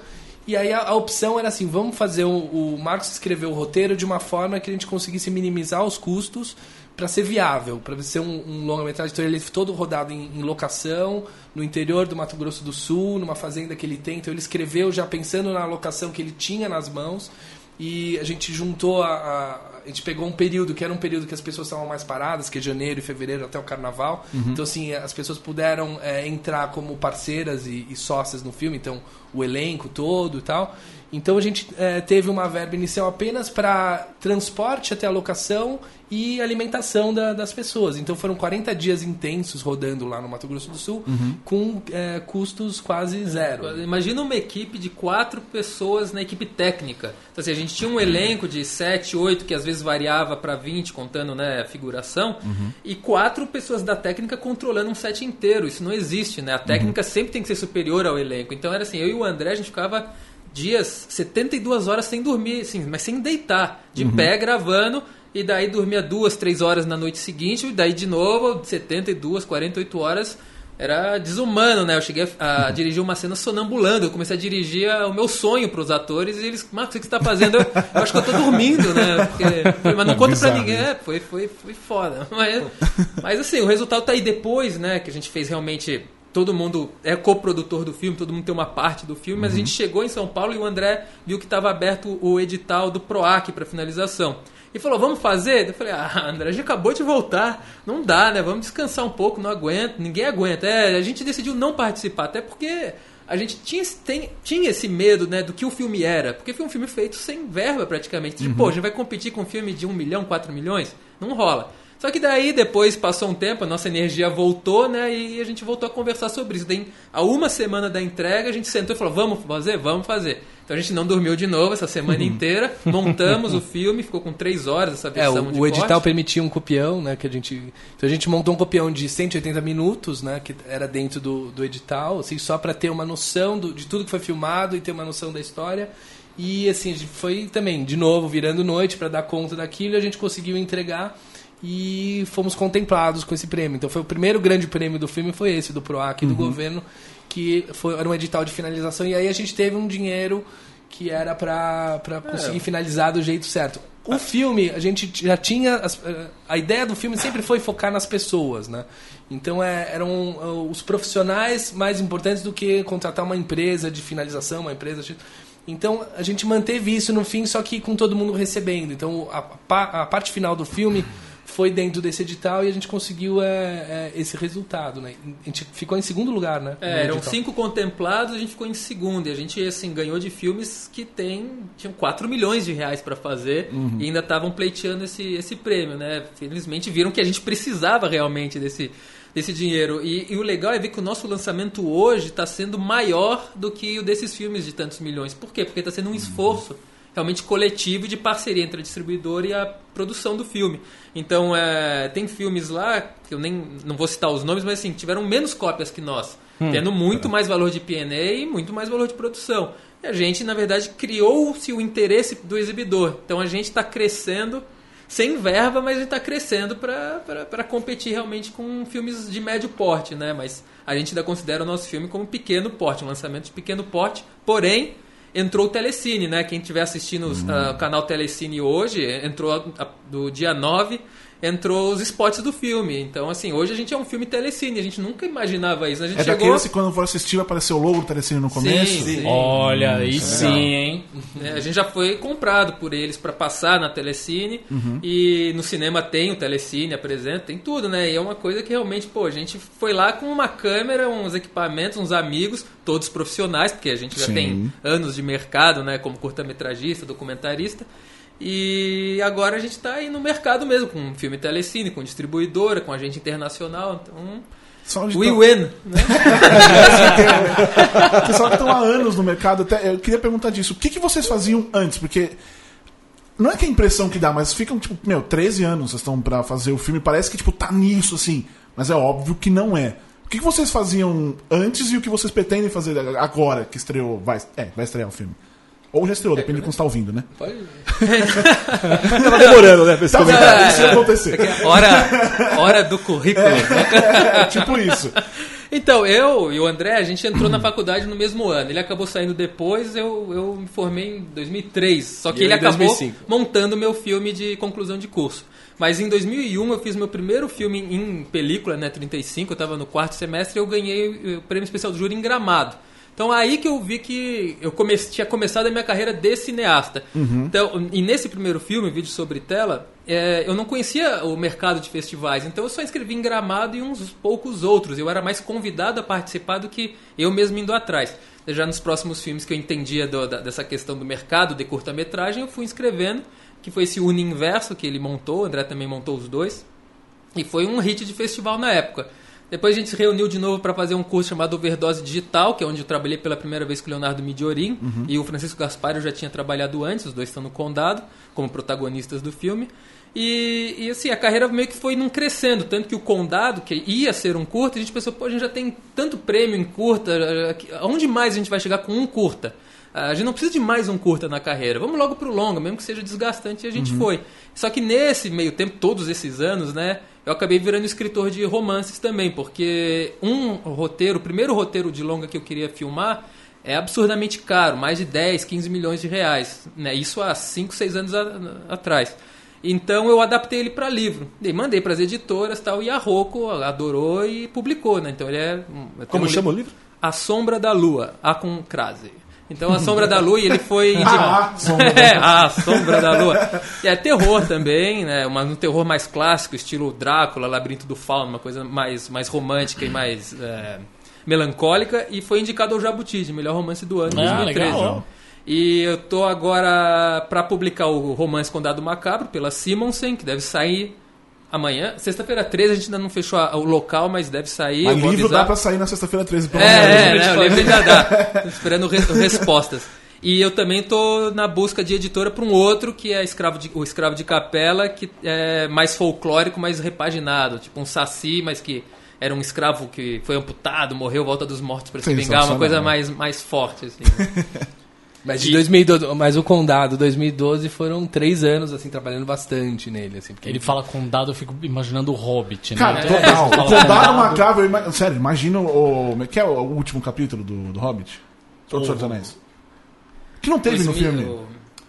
E aí a, a opção era assim, vamos fazer o, o Marcos escreveu o roteiro de uma forma que a gente conseguisse minimizar os custos para ser viável, para ser um, um longa-metragem. Então ele é todo rodado em, em locação, no interior do Mato Grosso do Sul, numa fazenda que ele tem. Então ele escreveu já pensando na locação que ele tinha nas mãos. E a gente juntou a, a- a gente pegou um período que era um período que as pessoas estavam mais paradas, que é janeiro e fevereiro até o carnaval. Então, assim, as pessoas puderam é, entrar como parceiras e, e sócias no filme, então o elenco todo e tal. Então a gente é, teve uma verba inicial apenas para transporte até a locação e alimentação da- das pessoas. Então foram 40 dias intensos rodando lá no Mato Grosso do Sul, com é, custos quase zero. Imagina uma equipe de quatro pessoas na equipe técnica. Então, assim, a gente tinha um elenco de sete, oito, que às vezes variava para 20, contando né, a figuração, e quatro pessoas da técnica controlando um set inteiro. Isso não existe, né? A técnica sempre tem que ser superior ao elenco. Então era assim, eu e o André, a gente ficava dias, 72 horas sem dormir, assim, mas sem deitar, de pé gravando. E daí dormia duas, três horas na noite seguinte, e daí de novo, 72, 48 horas era desumano, né? Eu cheguei a, a dirigir uma cena sonambulando. Eu comecei a dirigir a- o meu sonho para os atores e eles, Marcos, o que você está fazendo? Eu, eu acho que eu tô dormindo, né? Porque, mas não conta para ninguém. né? É, foi, foi, foi foda. Mas, mas assim, o resultado tá aí depois, né? Que a gente fez realmente. Todo mundo é coprodutor do filme, todo mundo tem uma parte do filme, mas a gente chegou em São Paulo e o André viu que estava aberto o edital do PROAC para finalização. E falou, vamos fazer? Eu falei, ah, André, já acabou de voltar. Não dá, né? Vamos descansar um pouco, não aguento, ninguém aguenta. É, a gente decidiu não participar, até porque a gente tinha, esse- tem- tinha esse medo, né, do que o filme era. Porque foi um filme feito sem verba, praticamente. Tipo, pô, a gente vai competir com um filme de 1 milhão, 4 milhões? Não rola. Só que daí, depois, passou um tempo, a nossa energia voltou, né? E a gente voltou a conversar sobre isso. Daí, a uma semana da entrega, a gente sentou e falou, vamos fazer? Vamos fazer. Então a gente não dormiu de novo essa semana inteira, montamos o filme, ficou com três horas essa É, versão o, de o edital corte. permitia um copião, né? Que a gente, então a gente montou um copião de 180 minutos, né? Que era dentro do, do edital, assim, só para ter uma noção do- de tudo que foi filmado e ter uma noção da história. E assim, a gente foi também, de novo, virando noite para dar conta daquilo e a gente conseguiu entregar e fomos contemplados com esse prêmio. Então foi o primeiro grande prêmio do filme foi esse do Proac do governo, que foi era um edital de finalização e aí a gente teve um dinheiro que era para conseguir finalizar do jeito certo. O filme, a gente já tinha. eh, a ideia do filme sempre foi focar nas pessoas, né? Então é, eram eh, os profissionais mais importantes do que contratar uma empresa de finalização, uma empresa. de- Então a gente manteve isso no fim, só que com todo mundo recebendo. Então a, a parte final do filme foi dentro desse edital e a gente conseguiu é, é, esse resultado, né? A gente ficou em segundo lugar, né? É, eram edital. cinco contemplados, a gente ficou em segundo. E a gente, assim, ganhou de filmes que tem, tinham 4 milhões de reais para fazer Uhum. e ainda estavam pleiteando esse, esse prêmio, né? Felizmente viram que a gente precisava realmente desse, desse dinheiro. E, e o legal é ver que o nosso lançamento hoje está sendo maior do que o desses filmes de tantos milhões. Por quê? Porque está sendo um esforço realmente coletivo de parceria entre a distribuidora e a produção do filme. Então, é, tem filmes lá, que eu nem não vou citar os nomes, mas assim, tiveram menos cópias que nós, tendo muito mais valor de P&A e muito mais valor de produção. E a gente, na verdade, criou-se o interesse do exibidor. Então, a gente está crescendo sem verba, mas a gente está crescendo para competir realmente com filmes de médio porte, né? Mas a gente ainda considera o nosso filme como pequeno porte, um lançamento de pequeno porte, porém entrou o Telecine, né? Quem estiver assistindo os- ah, o canal Telecine hoje, entrou a- a- do dia 9, entrou os spots do filme. Então, assim, hoje a gente é um filme Telecine, a gente nunca imaginava isso. A gente É chegou... daqueles que quando for assistir vai aparecer o logo do Telecine no começo. Sim, sim. Olha, aí sim, hein? É, a gente já foi comprado por eles para passar na Telecine Uhum. e no cinema tem o Telecine, apresenta, tem tudo, né? E é uma coisa que realmente, pô, a gente foi lá com uma câmera, uns equipamentos, uns amigos, todos profissionais, porque a gente já Sim. tem anos de mercado, né? Como curta-metragista, documentarista. E agora a gente está aí no mercado mesmo, com filme Telecine, com distribuidora, com agente internacional. Então, we tão- win, né? Pessoal que estão há anos no mercado, até, eu queria perguntar disso. O que, que vocês faziam antes? Porque não é que é a impressão que dá, mas ficam, tipo, meu, 13 anos vocês estão pra fazer o filme, parece que, tipo, tá nisso, assim. Mas é óbvio que não é. O que, que vocês faziam antes e o que vocês pretendem fazer agora que estreou? Vai, é, vai estrear o filme. Ou já estreou, depende de quando você tá ouvindo, né? Pode- Tava demorando, né, pra esse Tá comentário. Isso ia acontecer. Hora, hora do currículo. né? É tipo isso. Então, eu e o André, a gente entrou na faculdade no mesmo ano. Ele acabou saindo depois, eu, eu me formei em 2003. Só que E ele acabou 2005. montando meu filme de conclusão de curso. Mas em 2001 eu fiz meu primeiro filme em película, né, 35, eu estava no quarto semestre e eu ganhei o prêmio especial do júri em Gramado. Então aí que eu vi que eu tinha começado a minha carreira de cineasta. Então, e nesse primeiro filme, vídeo sobre tela, é, eu não conhecia o mercado de festivais, então eu só escrevi em Gramado e uns poucos outros. Eu era mais convidado a participar do que eu mesmo indo atrás. Já nos próximos filmes que eu entendia do- da- dessa questão do mercado de curta-metragem, eu fui escrevendo, que foi esse Uninverso que ele montou, o André também montou os dois. E foi um hit de festival na época. Depois a gente se reuniu de novo para fazer um curso chamado Overdose Digital, que é onde eu trabalhei pela primeira vez com o Leonardo Midiorin. E o Francisco Gaspar eu já tinha trabalhado antes, os dois estão no Condado, como protagonistas do filme. E, e, assim, a carreira meio que foi num crescendo, tanto que o Condado, que ia ser um curta, a gente pensou, pô, a gente já tem tanto prêmio em curta, aonde mais a gente vai chegar com um curta? A gente não precisa de mais um curta na carreira. Vamos logo pro longa, mesmo que seja desgastante, e a gente foi. Só que nesse meio tempo, todos esses anos, né, eu acabei virando escritor de romances também, porque um roteiro, o primeiro roteiro de longa que eu queria filmar é absurdamente caro, mais de 10, 15 milhões de reais. Né? Isso há 5, 6 anos a- atrás. Então eu adaptei ele para livro. E mandei para as editoras tal, e a Rocco adorou e publicou. Né? Então ele é. Como um chama o li- livro? A Sombra da Lua, A com Crase. Então A Sombra da Lua, e ele foi. indi- Ah, a Sombra da É, a Sombra da Lua. E é terror também, né? Mas um terror mais clássico, estilo Drácula, Labirinto do Fauno, uma coisa mais, mais romântica e mais é, melancólica. E foi indicado ao Jabuti, de melhor romance do ano, Ah, 2013. legal. E eu tô agora para publicar o romance Condado Macabro pela Simonsen, que deve sair amanhã. Sexta-feira 13, a gente ainda não fechou a- o local, mas deve sair. Mas vou livro avisar. dá pra sair na sexta-feira 13, pelo É, menos. é, né, o livro ainda dá. Tô esperando re- respostas. E eu também tô na busca de editora para um outro, que é Escravo de- o Escravo de Capela, que é mais folclórico, mais repaginado. Tipo um saci, mas que era um escravo que foi amputado, morreu, volta dos mortos para se vingar. Uma coisa mais, mais forte, assim. Mas de 2012, mas o Condado 2012 foram três anos assim trabalhando bastante nele, assim, porque Ele fala condado, eu fico imaginando o Hobbit, né? Cara, É, total. O Condado condado. Macabro, eu ima- sério, imagina o. como é Que é o último capítulo do, do Hobbit? Todo Senhor dos Anéis. Que não teve no 2000, filme.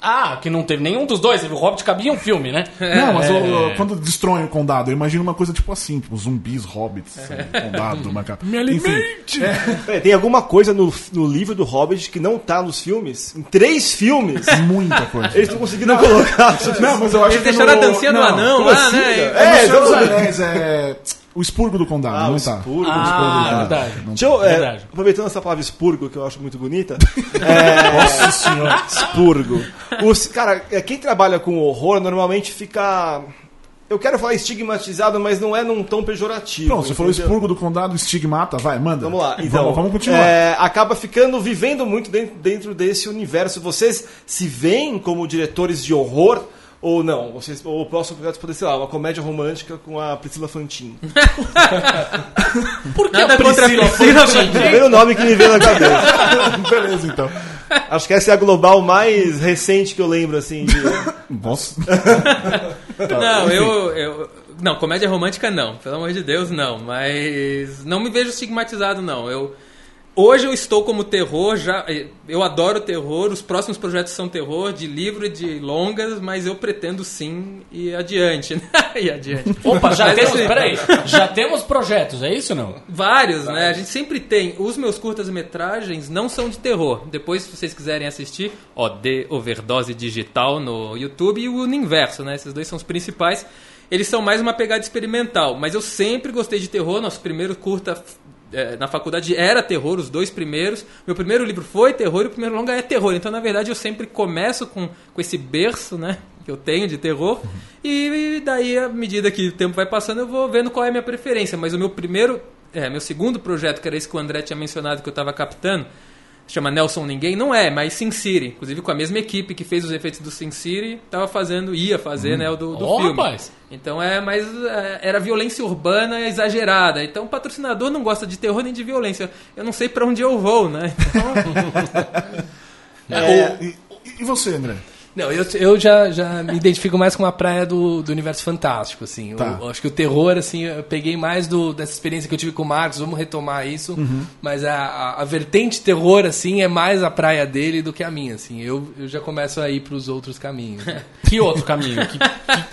Ah, que não teve nenhum dos dois. Teve o Hobbit cabia em um filme, né? Não, mas o- quando destroem o condado, eu imagino uma coisa tipo assim, tipo zumbis, hobbits, condado, macaco. Me alimente! Peraí, tem alguma coisa no, no livro do Hobbit que não tá nos filmes? Em três filmes? Muita coisa. Eles não conseguiram colocar. Não, mas eu acho Eles que deixaram no- a dancinha do não, anão como lá, assim, né? cara? É, É, no Senhor dos exatamente. Anéis, é o expurgo do condado, Ah, não o tá. expurgo. Ah, Não verdade. tá. Deixa eu, é, Verdade. aproveitando essa palavra expurgo, que eu acho muito bonita. Nossa senhora. expurgo. Os, cara, é, quem trabalha com horror normalmente fica. Eu quero falar estigmatizado, mas não é num tom pejorativo. Pronto, você falou expurgo do condado, estigmata, vai, manda. Vamos lá, então. Vamos, vamos continuar. é, acaba ficando, vivendo muito dentro, dentro desse universo. Vocês se veem como diretores de horror ou não? Vocês, ou o próximo projeto pode ser lá, uma comédia romântica com a Priscila Fantin. Por que Nada a Priscila Priscila, É o primeiro nome que me veio na cabeça. Beleza, então. Acho que essa é a global mais recente que eu lembro, assim. De... Nossa. Não, eu, eu. Não, comédia romântica não. Pelo amor de Deus, não. Mas não me vejo estigmatizado, não. Eu. Hoje eu estou como terror, já eu adoro terror, os próximos projetos são terror, de livro e de longas, mas eu pretendo sim ir adiante, né? ir adiante. Opa, já Mas, temos. assim, Peraí. Já temos projetos, é isso ou não? Vários, né? A gente sempre tem. Os meus curtas-metragens não são de terror. Depois, se vocês quiserem assistir, ó, The Overdose Digital no YouTube e o Universo, né? Esses dois são os principais. Eles são mais uma pegada experimental. Mas eu sempre gostei de terror. Nosso primeiro curta eh, na faculdade era terror, os dois primeiros. Meu primeiro livro foi terror e o primeiro longa é terror. Então, na verdade, eu sempre começo com, com esse berço, né? Que eu tenho de terror. E, daí, à medida que o tempo vai passando, eu vou vendo qual é a minha preferência. Mas o meu primeiro, é, meu segundo projeto, que era esse que o André tinha mencionado que eu estava captando, chama Nelson Ninguém, não é, mas Sin City. Inclusive com a mesma equipe que fez os efeitos do Sin City, tava fazendo, ia fazer, né, o do, do Ó, filme. rapaz. Então é mais. é, Era violência urbana exagerada. Então o patrocinador não gosta de terror nem de violência. Eu não sei pra onde eu vou, né? É, e, e você, André? Não, eu, eu já, já me identifico mais com uma praia do, do universo fantástico, assim. Tá. Eu, acho que o terror, assim, eu peguei mais do, dessa experiência que eu tive com o Marcos, vamos retomar isso. Uhum. Mas a, a, a vertente terror, assim, é mais a praia dele do que a minha, assim. Eu, eu já começo a ir pros outros caminhos. né? Que outro caminho? O que,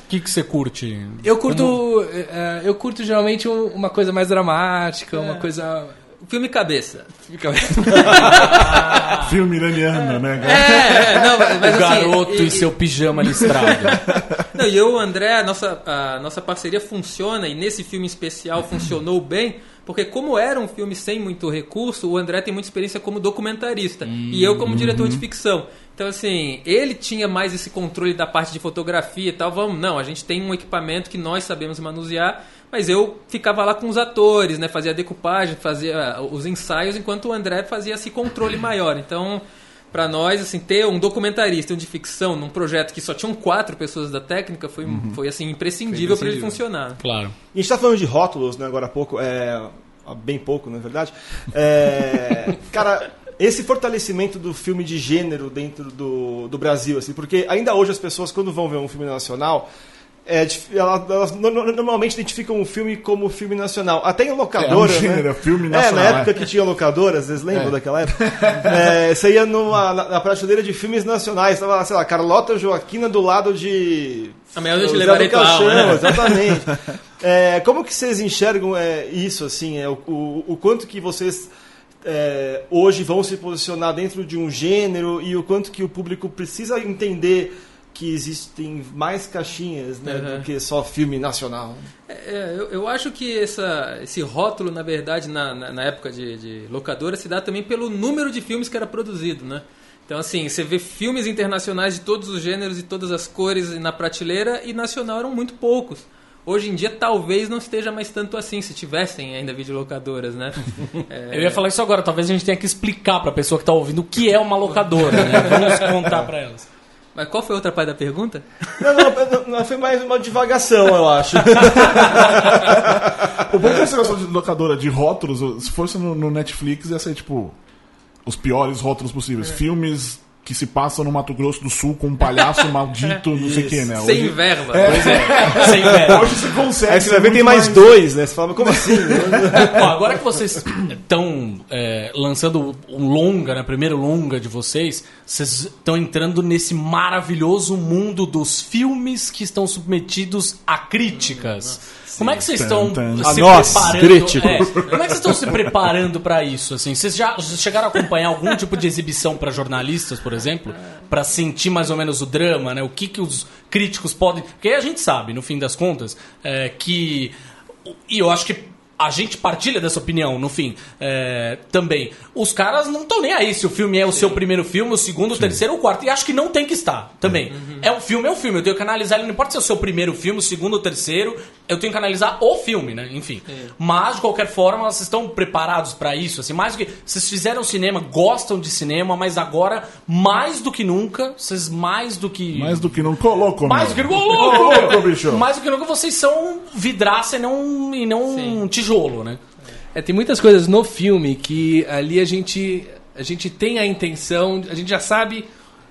que, que você curte? Eu curto, eh, eu curto geralmente um- uma coisa mais dramática, uma coisa... Filme cabeça. Fica- Filme iraniano, né? É, é, não, mas, o assim, garoto e- e, seu pijama listrado. Não, e eu, o André, a nossa, a nossa parceria funciona, e nesse filme especial funcionou bem, porque como era um filme sem muito recurso, o André tem muita experiência como documentarista, e eu como diretor de ficção. Então, assim, ele tinha mais esse controle da parte de fotografia e tal. Vamos, não, a gente tem um equipamento que nós sabemos manusear, mas eu ficava lá com os atores, né? Fazia a decupagem, fazia os ensaios, enquanto o André fazia esse controle maior. Então, Pra nós, assim, ter um documentarista um de ficção num projeto que só tinham quatro pessoas da técnica foi, foi assim, imprescindível para ele funcionar. Claro. A gente tá falando de rótulos, né, agora há pouco, é, há bem pouco, na verdade. É, cara, esse fortalecimento do filme de gênero dentro do, do Brasil, assim, porque ainda hoje as pessoas, quando vão ver um filme nacional, é, elas, elas no- no- normalmente identificam o filme como filme nacional. Até em locadora. É, um gênero, né? é filme É, nacional, na época é. que tinha locadora, vocês lembram É. daquela época? É, você ia numa, na, na prateleira de filmes nacionais, tava, sei lá, Carlota Joaquina do lado de. Amanhã eu te levarei do tua Caixão, alma, né? Exatamente. É, como que vocês enxergam é, isso, assim, é, o, o, o quanto que vocês é, hoje vão se posicionar dentro de um gênero e o quanto que o público precisa entender que existem mais caixinhas né, Uhum. do que só filme nacional. É, eu, eu acho que essa, esse rótulo, na verdade, na, na, na época de, de locadora, se dá também pelo número de filmes que era produzido, né? Então, assim, você vê filmes internacionais de todos os gêneros e todas as cores na prateleira e nacional eram muito poucos. Hoje em dia, talvez não esteja mais tanto assim, se tivessem ainda videolocadoras, né? É, Eu ia falar isso agora, talvez a gente tenha que explicar pra pessoa que tá ouvindo o que é uma locadora, né? Vamos contar pra elas. Mas qual foi a outra parte da pergunta? Não, não, não, não, foi mais uma divagação, eu acho. O bom desse negócio de locadora de rótulos, se fosse no, no Netflix, ia ser tipo os piores rótulos possíveis. Filmes que se passa no Mato Grosso do Sul com um palhaço maldito, não sei o que, né? Sem Hoje- verba. Pois é, sem verba. Hoje você consegue. Aí você vai tem mais dois, né? Você fala, mas como assim? Ó, agora que vocês estão é, lançando um longa, né? Primeiro longa de vocês, vocês estão entrando nesse maravilhoso mundo dos filmes que estão submetidos a críticas. Como é que vocês estão se nós, preparando? é, como é que vocês estão se preparando para isso? Assim, vocês já chegaram a acompanhar algum tipo de exibição para jornalistas, por exemplo, para sentir mais ou menos o drama, né? O que que os críticos podem? Porque aí a gente sabe, no fim das contas, é, que e eu acho que a gente partilha dessa opinião, no fim, é, também. Os caras não estão nem aí se o filme é o seu primeiro filme, o segundo, o terceiro ou o quarto. E acho que não tem que estar também. É um filme, é um filme. Eu tenho que analisar ele, não importa se é o seu primeiro filme, o segundo ou terceiro, eu tenho que analisar o filme, né? Enfim. Mas, de qualquer forma, vocês estão preparados pra isso? Assim, mais do que. Vocês fizeram cinema, gostam de cinema, mas agora, mais do que nunca, vocês mais do que. Mais do que não colocou, Mais do que Louco, bicho. Mais do que nunca vocês são vidraça e não, e não tijolo, né? É, tem muitas coisas no filme que ali a gente a gente tem a intenção, a gente já sabe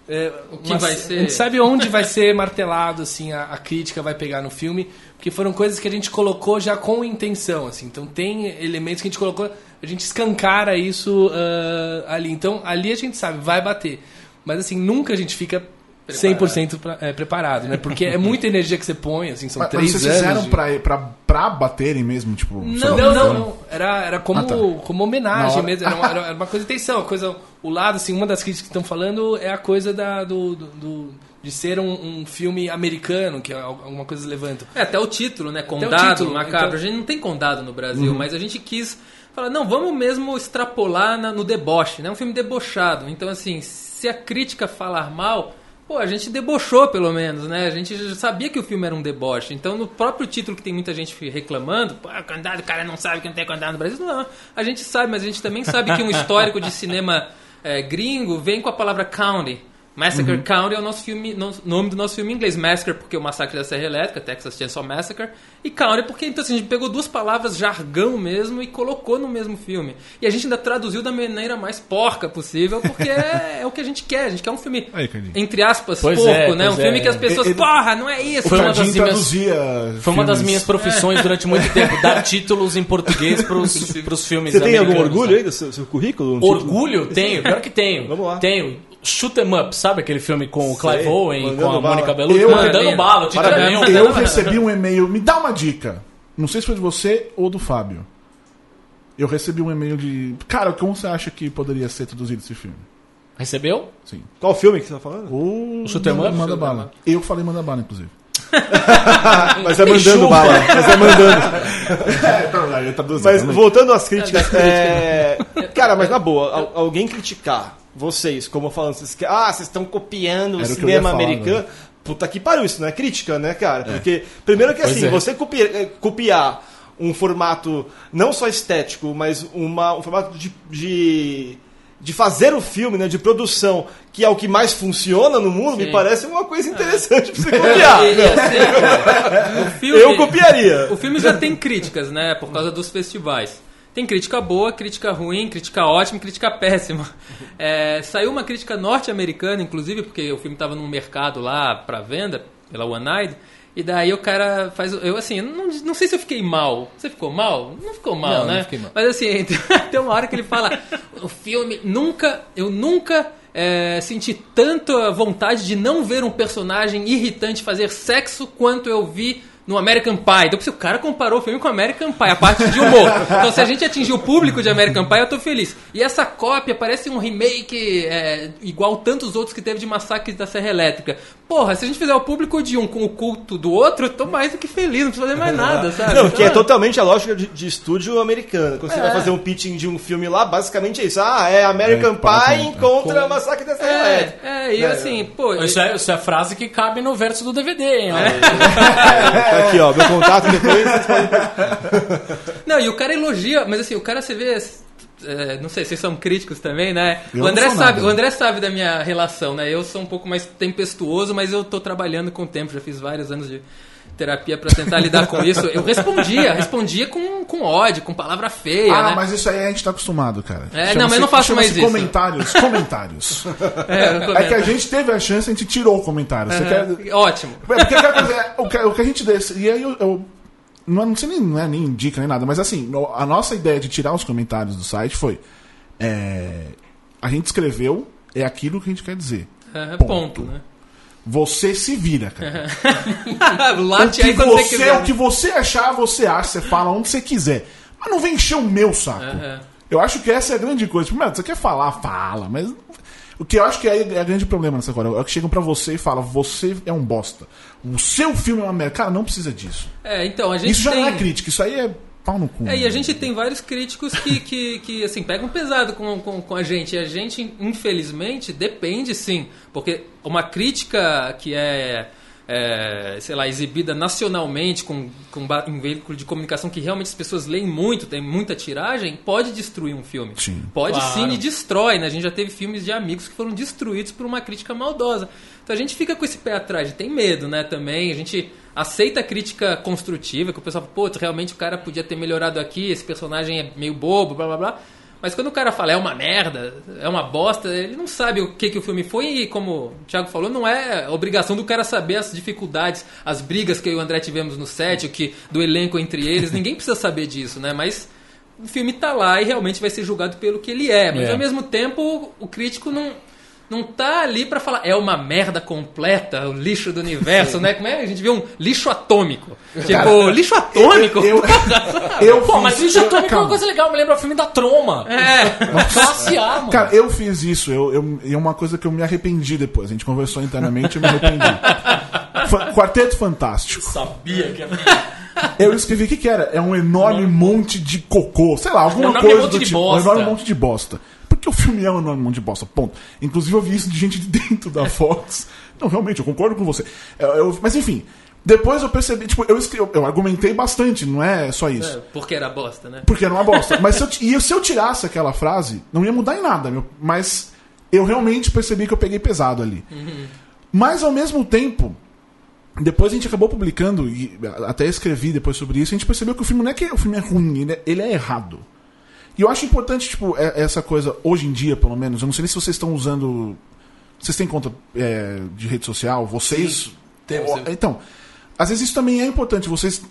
é, o que vai ser. A gente sabe onde vai ser martelado assim a, a crítica vai pegar no filme, porque foram coisas que a gente colocou já com intenção, assim. Então tem elementos que a gente colocou, a gente escancara isso ah, ali. Então ali a gente sabe vai bater, mas assim nunca a gente fica 100% pra, é, preparado, né? Porque é muita energia que você põe, assim, são Mas, mas três vocês anos. fizeram de- pra, pra, pra baterem mesmo, tipo... não, não, não, não. Era, era como, Ah, tá. como Na homenagem hora- mesmo. Era uma, era uma coisa de intenção. Uma coisa, o lado, assim, uma das críticas que estão falando é a coisa da, do, do- do- de ser um, um filme americano, que é alguma coisa levanta. É, até o título, né? Condado, título, macabro. então- A gente não tem condado no Brasil, mas a gente quis falar, não, vamos mesmo extrapolar na- no deboche, né? Um filme debochado. Então, assim, se a crítica falar mal, pô, a gente debochou pelo menos, né? A gente já sabia que o filme era um deboche. Então, no próprio título que tem muita gente reclamando, pô, o cara não sabe que não tem condado no Brasil. Não, a gente sabe, mas a gente também sabe que um histórico de cinema é, gringo vem com a palavra county. Massacre County é o nosso filme, no- nome do nosso filme em inglês. Massacre porque é o massacre da Serra Elétrica, Texas Chainsaw Massacre. E County porque então, assim, a gente pegou duas palavras jargão mesmo e colocou no mesmo filme. E a gente ainda traduziu da maneira mais porca possível, porque é, é o que a gente quer. A gente quer um filme, Aí, entre aspas, Pois porco, é, né? Um filme é. que as pessoas, Ele- porra, não é isso. Foi uma das minhas- traduzia Foi uma das minhas profissões durante muito tempo, dar títulos em português pros, pros filmes Você tem algum orgulho né? aí do seu, seu currículo? Um título? Orgulho? Tenho, pior que tenho. Vamos lá. Tenho. Shoot 'em Up, sabe aquele filme com o Clive Sei, Owen, com a bala. Mônica Bellucci? Eu- Mandando Parabéns. bala, é Parabéns. Eu recebi um e-mail, me dá uma dica. Não sei se foi de você ou do Fábio. Eu recebi um e-mail de. Cara, como você acha que poderia ser traduzido esse filme? Recebeu? Sim. Qual filme que você tá falando? O Shoot 'em manda, Up? manda Shoot 'em bala. Eu falei manda bala, inclusive. Mas é mandando bala. Mas é mandando. É, aí eu traduzi, Mas voltando às críticas, é... cara, mas na boa, al- alguém criticar vocês, como falando, vocês, que- ah, vocês estão copiando o Era o cinema falar, né? americano. Puta que pariu, isso não é crítica, né, cara? Porque, primeiro que Pois assim, é. você copiar, eh, copiar um formato não só estético, mas uma, um formato de, de, de fazer o filme, né, de produção, que é o que mais funciona no mundo, me Sim. parece uma coisa interessante pra você copiar. Assim, o filme, Eu copiaria. O filme já tem críticas, né? Por causa dos festivais. Tem crítica boa, crítica ruim, crítica ótima, crítica péssima. É, saiu uma crítica norte-americana, inclusive, porque o filme estava num mercado lá para venda, pela One Eyed, e daí o cara faz. Eu assim, não, não sei se eu fiquei mal. Você ficou mal? Não ficou mal, Não, né? não fiquei mal. Mas assim, tem uma hora que ele fala: o filme nunca. Eu nunca. é, senti tanta vontade de não ver um personagem irritante fazer sexo quanto eu vi no American Pie. Então, o cara comparou o filme com American Pie, a parte de humor. Então, se a gente atingir o público de American Pie, eu tô feliz. E essa cópia parece um remake é, igual tantos outros que teve de Massacre da Serra Elétrica. Porra, se a gente fizer o público de um com o culto do outro, eu tô mais do que feliz, não preciso fazer mais nada, sabe? Não, que é Então, totalmente a lógica de, de estúdio americano. Quando você vai fazer um pitching de um filme lá, basicamente é isso. Ah, é American É, Pie com- contra Massacre da Serra Elétrica. É, é, e assim, pô. Isso é, isso é frase que cabe no verso do DVD, hein? Tá aqui, ó, meu contato depois. vocês podem- Não, e o cara elogia, mas assim, o cara você vê. É, não sei, vocês são críticos também, né? Eu o André não sou sabe, nada. o André sabe da minha relação, né? Eu sou um pouco mais tempestuoso, mas eu tô trabalhando com o tempo, já fiz vários anos de, terapia pra tentar lidar com isso. Eu respondia, respondia com, com ódio, com palavra feia, Ah, né? mas isso aí a gente tá acostumado, cara. É, não, mas eu não faço mais isso. comentários, comentários. É, É que a gente teve a chance, a gente tirou o comentário. Você quer... Ótimo. É, Porque que, o que a gente desse. E aí eu. eu não, não sei nem, não é nem dica nem nada, mas assim, a nossa ideia de tirar os comentários do site foi. é, a gente escreveu, é aquilo que a gente quer dizer. É, Ponto. ponto, né? Você se vira, cara. o Late que, aí você quiser. o que você achar, você acha, você fala onde você quiser. Mas não vem encher o meu saco. Aham. Eu acho que essa é a grande coisa. Tipo, mano, você quer falar, fala, mas. O que eu acho que é, é o grande problema nessa coisa. É que chegam pra você e falam, você é um bosta. O seu filme é uma merda. Cara, não precisa disso. É, então, a gente Isso já tem... não é crítica, isso aí é pau no cu. É, e a gente tem vários críticos que, que, que assim, pegam pesado com, com, com a gente. E a gente, infelizmente, depende sim. Porque uma crítica que é, é, sei lá, exibida nacionalmente com, com em veículo de comunicação que realmente as pessoas leem muito, tem muita tiragem, pode destruir um filme. Sim. Pode Claro. sim e destrói, né? A gente já teve filmes de amigos que foram destruídos por uma crítica maldosa. Então a gente fica com esse pé atrás, a gente tem medo, né, também. A gente aceita a crítica construtiva, que o pessoal fala, pô, realmente o cara podia ter melhorado aqui, esse personagem é meio bobo, blá blá blá. Mas quando o cara fala é uma merda, é uma bosta, ele não sabe o que, que o filme foi e, como o Thiago falou, não é obrigação do cara saber as dificuldades, as brigas que eu e o André tivemos no set, o que do elenco entre eles. Ninguém precisa saber disso, né? Mas o filme tá lá e realmente vai ser julgado pelo que ele é. Mas É. ao mesmo tempo, o crítico não, não tá ali pra falar é uma merda completa, o lixo do universo, né? Como é? A gente vê um lixo atômico. Tipo, lixo atômico? Eu, eu Pô, mas já eu- também é uma calma. coisa legal. Me lembra o filme da Troma. É. Classe A, mano. Cara, eu fiz isso. Eu, eu, e é uma coisa que eu me arrependi depois. A gente conversou internamente e eu me arrependi. Quarteto Fantástico. sabia que ia... Eu escrevi o que, que era? É um enorme monte de cocô. Sei lá, alguma Um enorme coisa monte do de tipo. bosta. Um enorme monte de bosta. Porque o filme é um enorme monte de bosta, ponto. Inclusive eu vi isso de gente de dentro da Fox. Não, realmente, eu concordo com você. Eu- eu- mas enfim, depois eu percebi, tipo, eu, escrevi, eu argumentei bastante, não é só isso. É, Porque era bosta, né? Porque era uma bosta. Mas se eu, e se eu tirasse aquela frase, não ia mudar em nada, meu. Mas eu realmente percebi que eu peguei pesado ali. Mas ao mesmo tempo, depois a gente acabou publicando, e até escrevi depois sobre isso, a gente percebeu que o filme não é que o filme é ruim, ele é, ele é errado. E eu acho importante, tipo, é- essa coisa, hoje em dia, pelo menos, eu não sei nem se vocês estão usando. Vocês têm conta é, de rede social? Vocês. temos, temos. Então, às vezes isso também é importante, vocês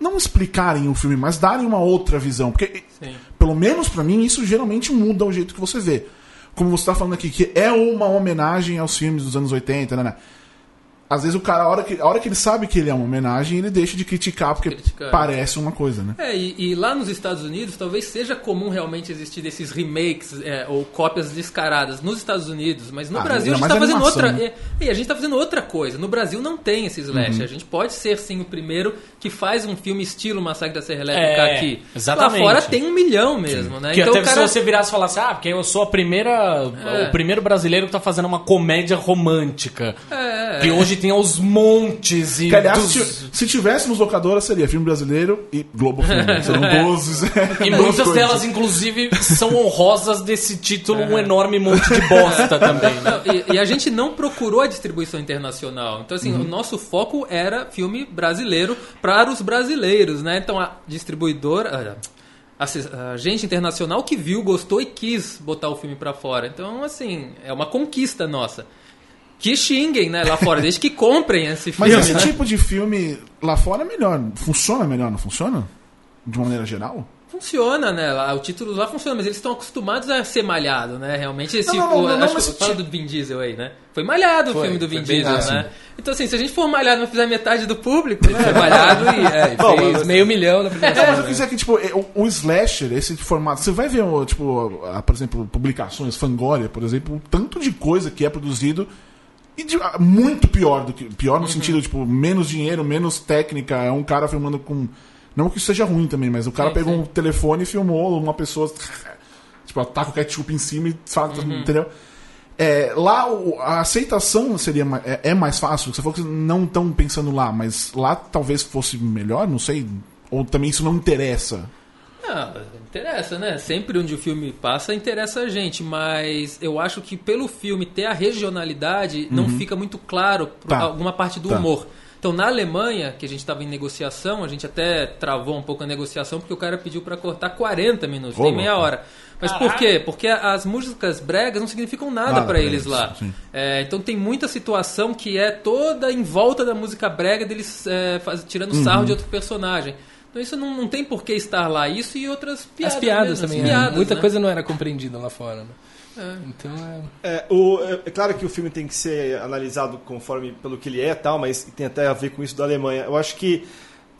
não explicarem o filme, mas darem uma outra visão. Porque, Sim. pelo menos pra mim, isso geralmente muda o jeito que você vê. Como você tá falando aqui, que é uma homenagem aos filmes dos anos 80, né? né? Às vezes o cara, a hora, que, a hora que ele sabe que ele é uma homenagem, ele deixa de criticar porque Criticar. parece uma coisa, né? É, e, e lá nos Estados Unidos talvez seja comum realmente existir desses remakes é, ou cópias descaradas nos Estados Unidos, mas no Ah, Brasil a gente tá fazendo animação, outra. né? É, a gente tá fazendo outra coisa. No Brasil não tem esse slash. Uhum. A gente pode ser sim o primeiro que faz um filme estilo Massacre da Serra Elétrica É, aqui. exatamente. Lá fora tem um milhão mesmo, né? Que então até o cara. se você virasse e falasse, ah, porque eu sou a primeira. É. O primeiro brasileiro que tá fazendo uma comédia romântica. É, Que hoje tem aos montes e. Que, aliás, dos- se, se tivéssemos locadora, seria filme brasileiro e Globo Filme. Seriam 12. E muitas coisas. delas, inclusive, são honrosas desse título, um enorme monte de bosta também. né? Não, e, e a gente não procurou a distribuição internacional. Então, assim, Uhum. o nosso foco era filme brasileiro para os brasileiros, né? Então, a distribuidora, a gente internacional que viu, gostou e quis botar o filme para fora. Então, assim, é uma conquista nossa. Que xinguem, né, lá fora, desde que comprem esse filme. Mas esse né? tipo de filme lá fora é melhor. Funciona melhor, não funciona? De uma maneira geral? Funciona, né? Lá, o título lá funciona, mas eles estão acostumados a ser malhado, né? Realmente, esse, Não, não, o- não, não, acho mas fala do Vin Diesel aí, né? Foi malhado o Foi, filme do Vin Diesel, assim. né? Então, assim, se a gente for malhado e não fizer metade do público, né? Foi malhado e, é, e Bom, fez mas- meio milhão na primeira É, mas eu quis dizer que, tipo, o, o slasher, esse formato, você vai ver, o, tipo, a- por exemplo, publicações, Fangoria, por exemplo, o tanto de coisa que é produzido e de- ah, muito pior do que. Pior no sentido, tipo, menos dinheiro, menos técnica. É um cara filmando com. Não que isso seja ruim também, mas o cara Sim, pegou sim. um telefone e filmou uma pessoa. Tipo, ela tá com ketchup em cima e fala, entendeu? É, lá o- a aceitação seria é, é mais fácil. Você falou que não estão pensando lá, mas lá talvez fosse melhor, não sei. Ou também isso não interessa. Não, interessa, né? Sempre onde o filme passa, interessa a gente, mas eu acho que pelo filme ter a regionalidade, não fica muito claro pra Tá. alguma parte do Tá. humor. Então, na Alemanha, que a gente estava em negociação, a gente até travou um pouco a negociação, porque o cara pediu para cortar 40 minutos, Ô, nem meia hora. Mas por quê? Porque as músicas bregas não significam nada Nada para pra eles eles, lá. É, então tem muita situação que é toda em volta da música brega deles é, faz- tirando sarro Uhum. de outro personagem. Então isso não, não tem por que estar lá. Isso e outras piadas. As piadas mesmo, as também. é. piadas, Muita né? coisa não era compreendida lá fora. Né? Então é. É, o- é- é claro que o filme tem que ser analisado conforme pelo que ele é e tal, mas tem até a ver com isso da Alemanha. Eu acho que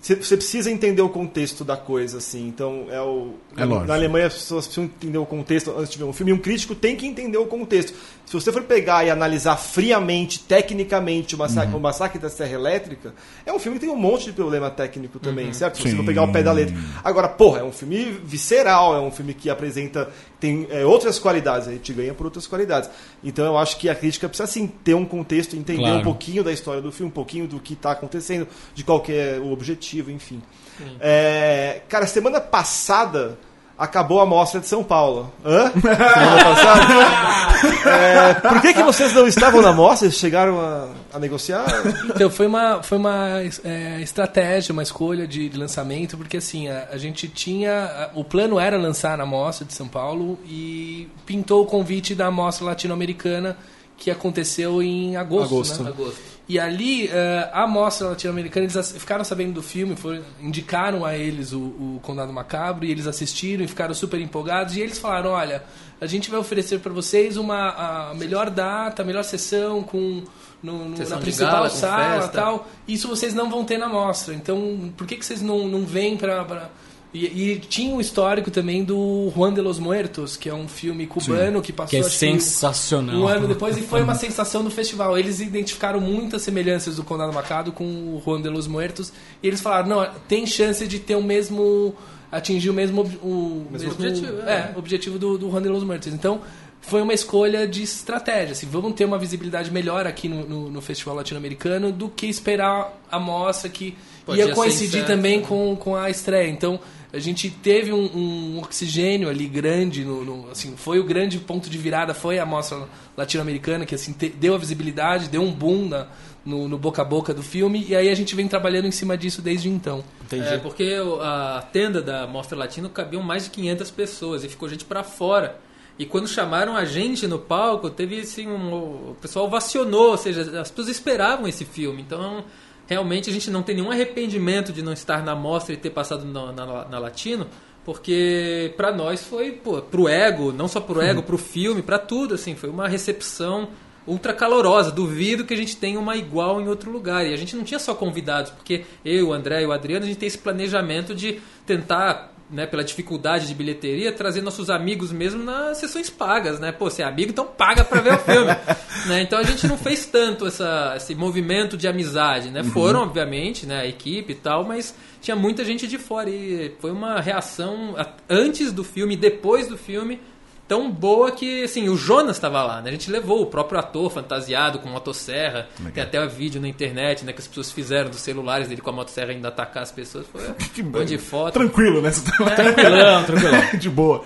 você precisa entender o contexto da coisa, assim. Então, é o. É na, lógico. na Alemanha as pessoas precisam entender o contexto antes de ver um filme. E um crítico tem que entender o contexto. Se você for pegar e analisar friamente, tecnicamente, o massacre, Uhum. o massacre da Serra Elétrica, é um filme que tem um monte de problema técnico também, Uhum. certo? Se você for pegar o pé da letra. Agora, porra, é um filme visceral, é um filme que apresenta. Tem é, outras qualidades, a gente ganha por outras qualidades. Então eu acho que a crítica precisa sim ter um contexto, entender Claro. um pouquinho da história do filme, um pouquinho do que está acontecendo, de qual que é o objetivo, enfim. É, cara, semana passada acabou a mostra de São Paulo. Hã? Semana passada? É, por que, que vocês não estavam na mostra? Vocês chegaram a, a negociar? Então foi uma, foi uma é, estratégia, uma escolha de, de lançamento, porque assim, a, a gente tinha. a- o plano era lançar na Mostra de São Paulo e pintou o convite da Mostra Latino-Americana que aconteceu em agosto. Agosto. né? Agosto. E ali, eh, a mostra latino-americana, eles ficaram sabendo do filme, foram, indicaram a eles o, o Condado Macabro, e eles assistiram e ficaram super empolgados. E eles falaram: olha, a gente vai oferecer para vocês uma a melhor data, a melhor sessão com. No, no- na principal gala, sala tal. Isso vocês não vão ter na mostra. Então, por que, que vocês não, não vêm para. E, e tinha um histórico também do Juan de los Muertos, que é um filme cubano que passou Que é sensacional. um ano depois e foi uma sensação do festival. Eles identificaram muitas semelhanças do Condado Macado com o Juan de los Muertos e eles falaram: não, tem chance de ter o mesmo. atingir o mesmo, o Mesmo objetivo, é, é. objetivo do, do Juan de los Muertos. Então. Foi uma escolha de estratégia. Assim, vamos ter uma visibilidade melhor aqui no, no, no Festival Latino-Americano do que esperar a mostra que Podia ia coincidir também né? com, com a estreia. Então, a gente teve um, um oxigênio ali grande, no, no- assim, foi o grande ponto de virada, foi a mostra latino-americana, que assim, te- deu a visibilidade, deu um boom na- no, no boca a boca do filme, e aí a gente vem trabalhando em cima disso desde então. É, porque a tenda da Mostra Latino cabiam mais de 500 pessoas e ficou gente pra fora. E quando chamaram a gente no palco, teve assim um, o pessoal ovacionou, ou seja, as pessoas esperavam esse filme. Então, realmente a gente não tem nenhum arrependimento de não estar na mostra e ter passado na, na, na Latino, porque pra nós foi, pô, pro ego, não só pro ego, pro filme, pra tudo, assim, foi uma recepção ultra calorosa. Duvido que a gente tenha uma igual em outro lugar. E a gente não tinha só convidados, porque eu, o André e o Adriano, a gente tem esse planejamento de tentar, né, pela dificuldade de bilheteria, trazer nossos amigos mesmo nas sessões pagas, né? Pô, você é amigo, então paga pra ver o filme. né? Então a gente não fez tanto essa, esse movimento de amizade, né? Foram, obviamente, né, a equipe e tal, mas tinha muita gente de fora e foi uma reação antes do filme depois do filme tão boa que, assim, o Jonas estava lá, né? A gente levou o próprio ator fantasiado com motosserra. Tem até vídeo na internet, né? Que as pessoas fizeram dos celulares dele com a motosserra ainda atacar as pessoas. Foi um monte de foto. Tranquilo, né? Tranquilão, tranquilão. de boa.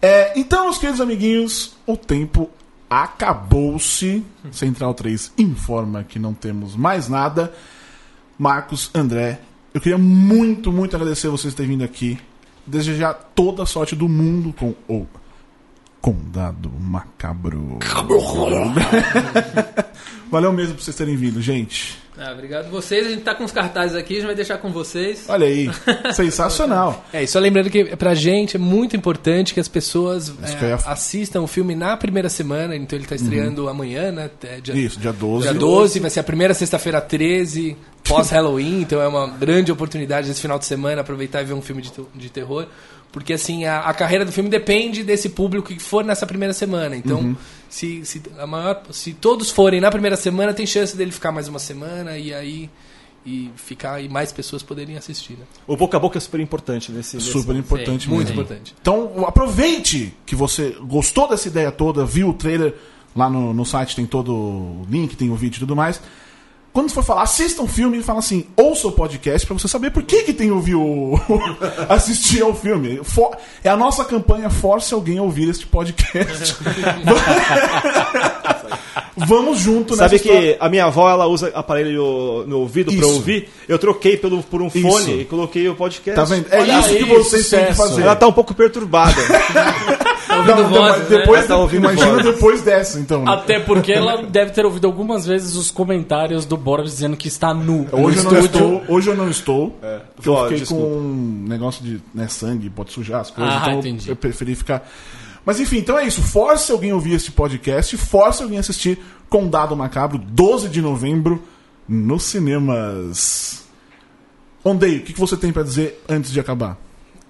É, então, meus queridos amiguinhos, o tempo acabou-se. Central 3 informa que não temos mais nada. Marcos, André, eu queria muito, muito agradecer vocês terem vindo aqui. Desejar toda a sorte do mundo com o Condado Macabro. Valeu mesmo por vocês terem vindo, gente. Ah, obrigado vocês. A gente tá com os cartazes aqui, a gente vai deixar com vocês. Olha aí, sensacional. É, e só lembrando que pra gente é muito importante que as pessoas é, que eu ia- assistam o filme na primeira semana, então ele tá estreando amanhã, né? É, dia, Isso, dia 12. Dia 12, vai ser a primeira sexta-feira 13, pós-Halloween, então é uma grande oportunidade esse final de semana aproveitar e ver um filme de, de terror. Porque assim, a, a carreira do filme depende desse público que for nessa primeira semana. Então, se, se, a maior, se todos forem na primeira semana, tem chance dele ficar mais uma semana e aí e ficar e mais pessoas poderem assistir. Né? O boca a boca é super importante nesse. nesse- Super importante Sim, mesmo. Muito importante. Então, aproveite que você gostou dessa ideia toda, viu o trailer lá no, no site, tem todo o link, tem o vídeo e tudo mais. Quando for falar, assista um filme e fala assim, ouça o podcast pra você saber por que, que tem que ouvir o. assistir ao filme. For- é a nossa campanha Force alguém a ouvir este podcast. Vamos junto nessa Sabe história. que a minha avó ela usa aparelho no ouvido pra Isso. ouvir? Eu troquei pelo, por um Isso. fone e coloquei o podcast. Tá vendo? É Olha isso que vocês têm que fazer. Ela tá um pouco perturbada. ouvindo Não, vozes, mas né? depois, Tá ouvindo imagina vozes. depois dessa, então. né? Até porque ela deve ter ouvido algumas vezes os comentários do Boris dizendo que está nu. Hoje eu, não estou, hoje eu não estou. porque eu Ó, fiquei desculpa. com um negócio de né, sangue, pode sujar as coisas. Ah, então entendi. eu preferi ficar. Mas enfim, então é isso. Force alguém ouvir este podcast, force alguém assistir Condado Macabro, 12 de novembro, nos cinemas. Ondei, o que que você tem pra dizer antes de acabar?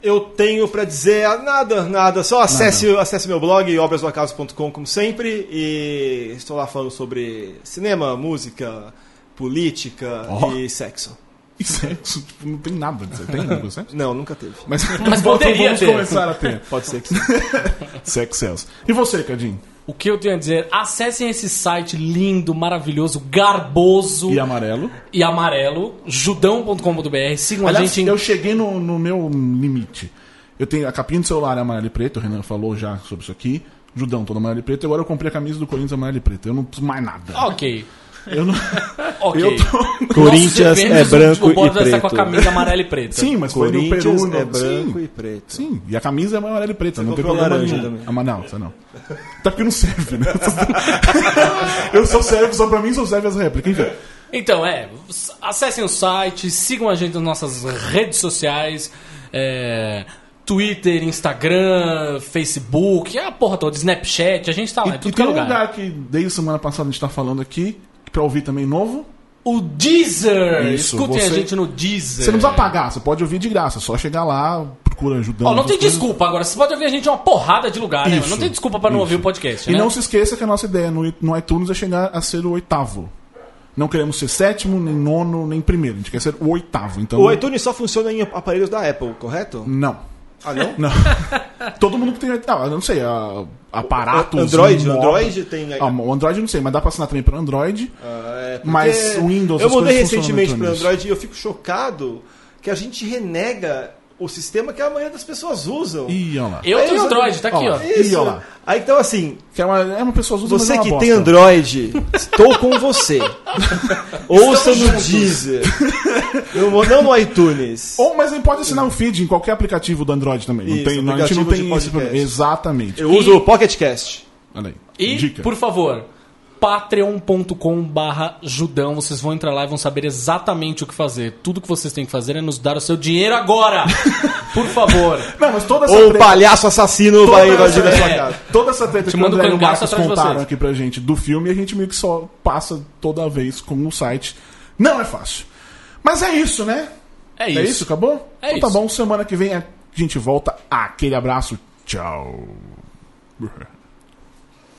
Eu tenho pra dizer nada, nada. Só acesse, acesse meu blog, obrasdoacaso.com, como sempre. E estou lá falando sobre cinema, música, política Ó. e sexo. E sexo, tipo, não tem nada. Você tem nada, sexo? Não, nunca teve. Mas, Mas então poderia vamos ter. começar a ter. Pode ser que sim. Sex Cells. E você, Cadinho? O que eu tenho a dizer? Acessem esse site lindo, maravilhoso, garboso E e, amarelo? amarelo, judão.com.br. Sigam a Aliás, gente em eu cheguei no, no meu limite. Eu tenho a capinha do celular é amarelo e preto, o Renan falou já sobre isso aqui. Judão todo amarelo e preto, agora eu comprei a camisa do Corinthians amarelo e preto. Eu não preciso mais nada. Ok. Eu não... Ok. Eu tô- Corinthians é branco e está com a preto. camisa amarela e preta. Sim, mas foi no Peru. É branco sim, e preto. sim, e a camisa é amarela e preta, não tem problema laranja nenhum. também. Ah, mas não, você não. Até porque não serve, né? eu só serve, só pra mim só serve as réplicas. Enfim. Então, é, acessem o site, sigam a gente nas nossas redes sociais, é, Twitter, Instagram, Facebook, a porra toda, Snapchat, a gente tá lá, E, em tudo e que é tem lugar. lugar que desde semana passada a gente tá falando aqui, pra ouvir também novo. O Deezer! Isso, Escutem a você- gente no Deezer. Você não precisa pagar, você pode ouvir de graça, é só chegar lá, procura ajudando. Ó, não tem coisas. desculpa agora, você pode ouvir a gente em uma porrada de lugar, né? Isso, Não tem desculpa pra não isso. ouvir o podcast, E né? não se esqueça que a nossa ideia no, no iTunes é chegar a ser o oitavo. Não queremos ser sétimo, nem nono, nem primeiro. A gente quer ser o oitavo. Então, O iTunes só funciona em aparelhos da Apple, correto? Não. Ah, não? Não. Todo mundo que tem. Ah, eu não sei, a, aparatos. Android? Android tem. Ah, o Android eu não sei, mas dá pra assinar também pelo Android. Ah, é, Mas o Windows, Eu mudei recentemente para. Android e eu fico chocado que a gente renega o sistema que a maioria das pessoas usam. Ih, olha lá. Eu Aí tenho eu- Android, tá aqui, Ó, ó. Ih, olha lá. Aí então assim, Que é uma, é uma pessoa usa, você é uma que bosta. tem Android, estou com você. Ouça no Deezer. Não, não no iTunes. Ou, mas ele pode assinar o feed em qualquer aplicativo do Android também. Não Isso, tem, não, a gente não tem esse problema. Exatamente. Eu uso o Pocket Cast. Olha aí. E, Dica. por favor, patreon.com barra judão. Vocês vão entrar lá e vão saber exatamente o que fazer. Tudo que vocês têm que fazer é nos dar o seu dinheiro agora. por favor. Não, mas toda essa Ou o treta- palhaço assassino toda vai invadir a sua é. casa. Toda essa treta Te que o André um e o Marcos contaram vocês. aqui pra gente do filme, a gente meio que só passa toda vez como no site. Não é fácil. Mas é isso, né? É É isso. isso, acabou? É então tá isso. bom, semana que vem a gente volta. Aquele abraço. Tchau.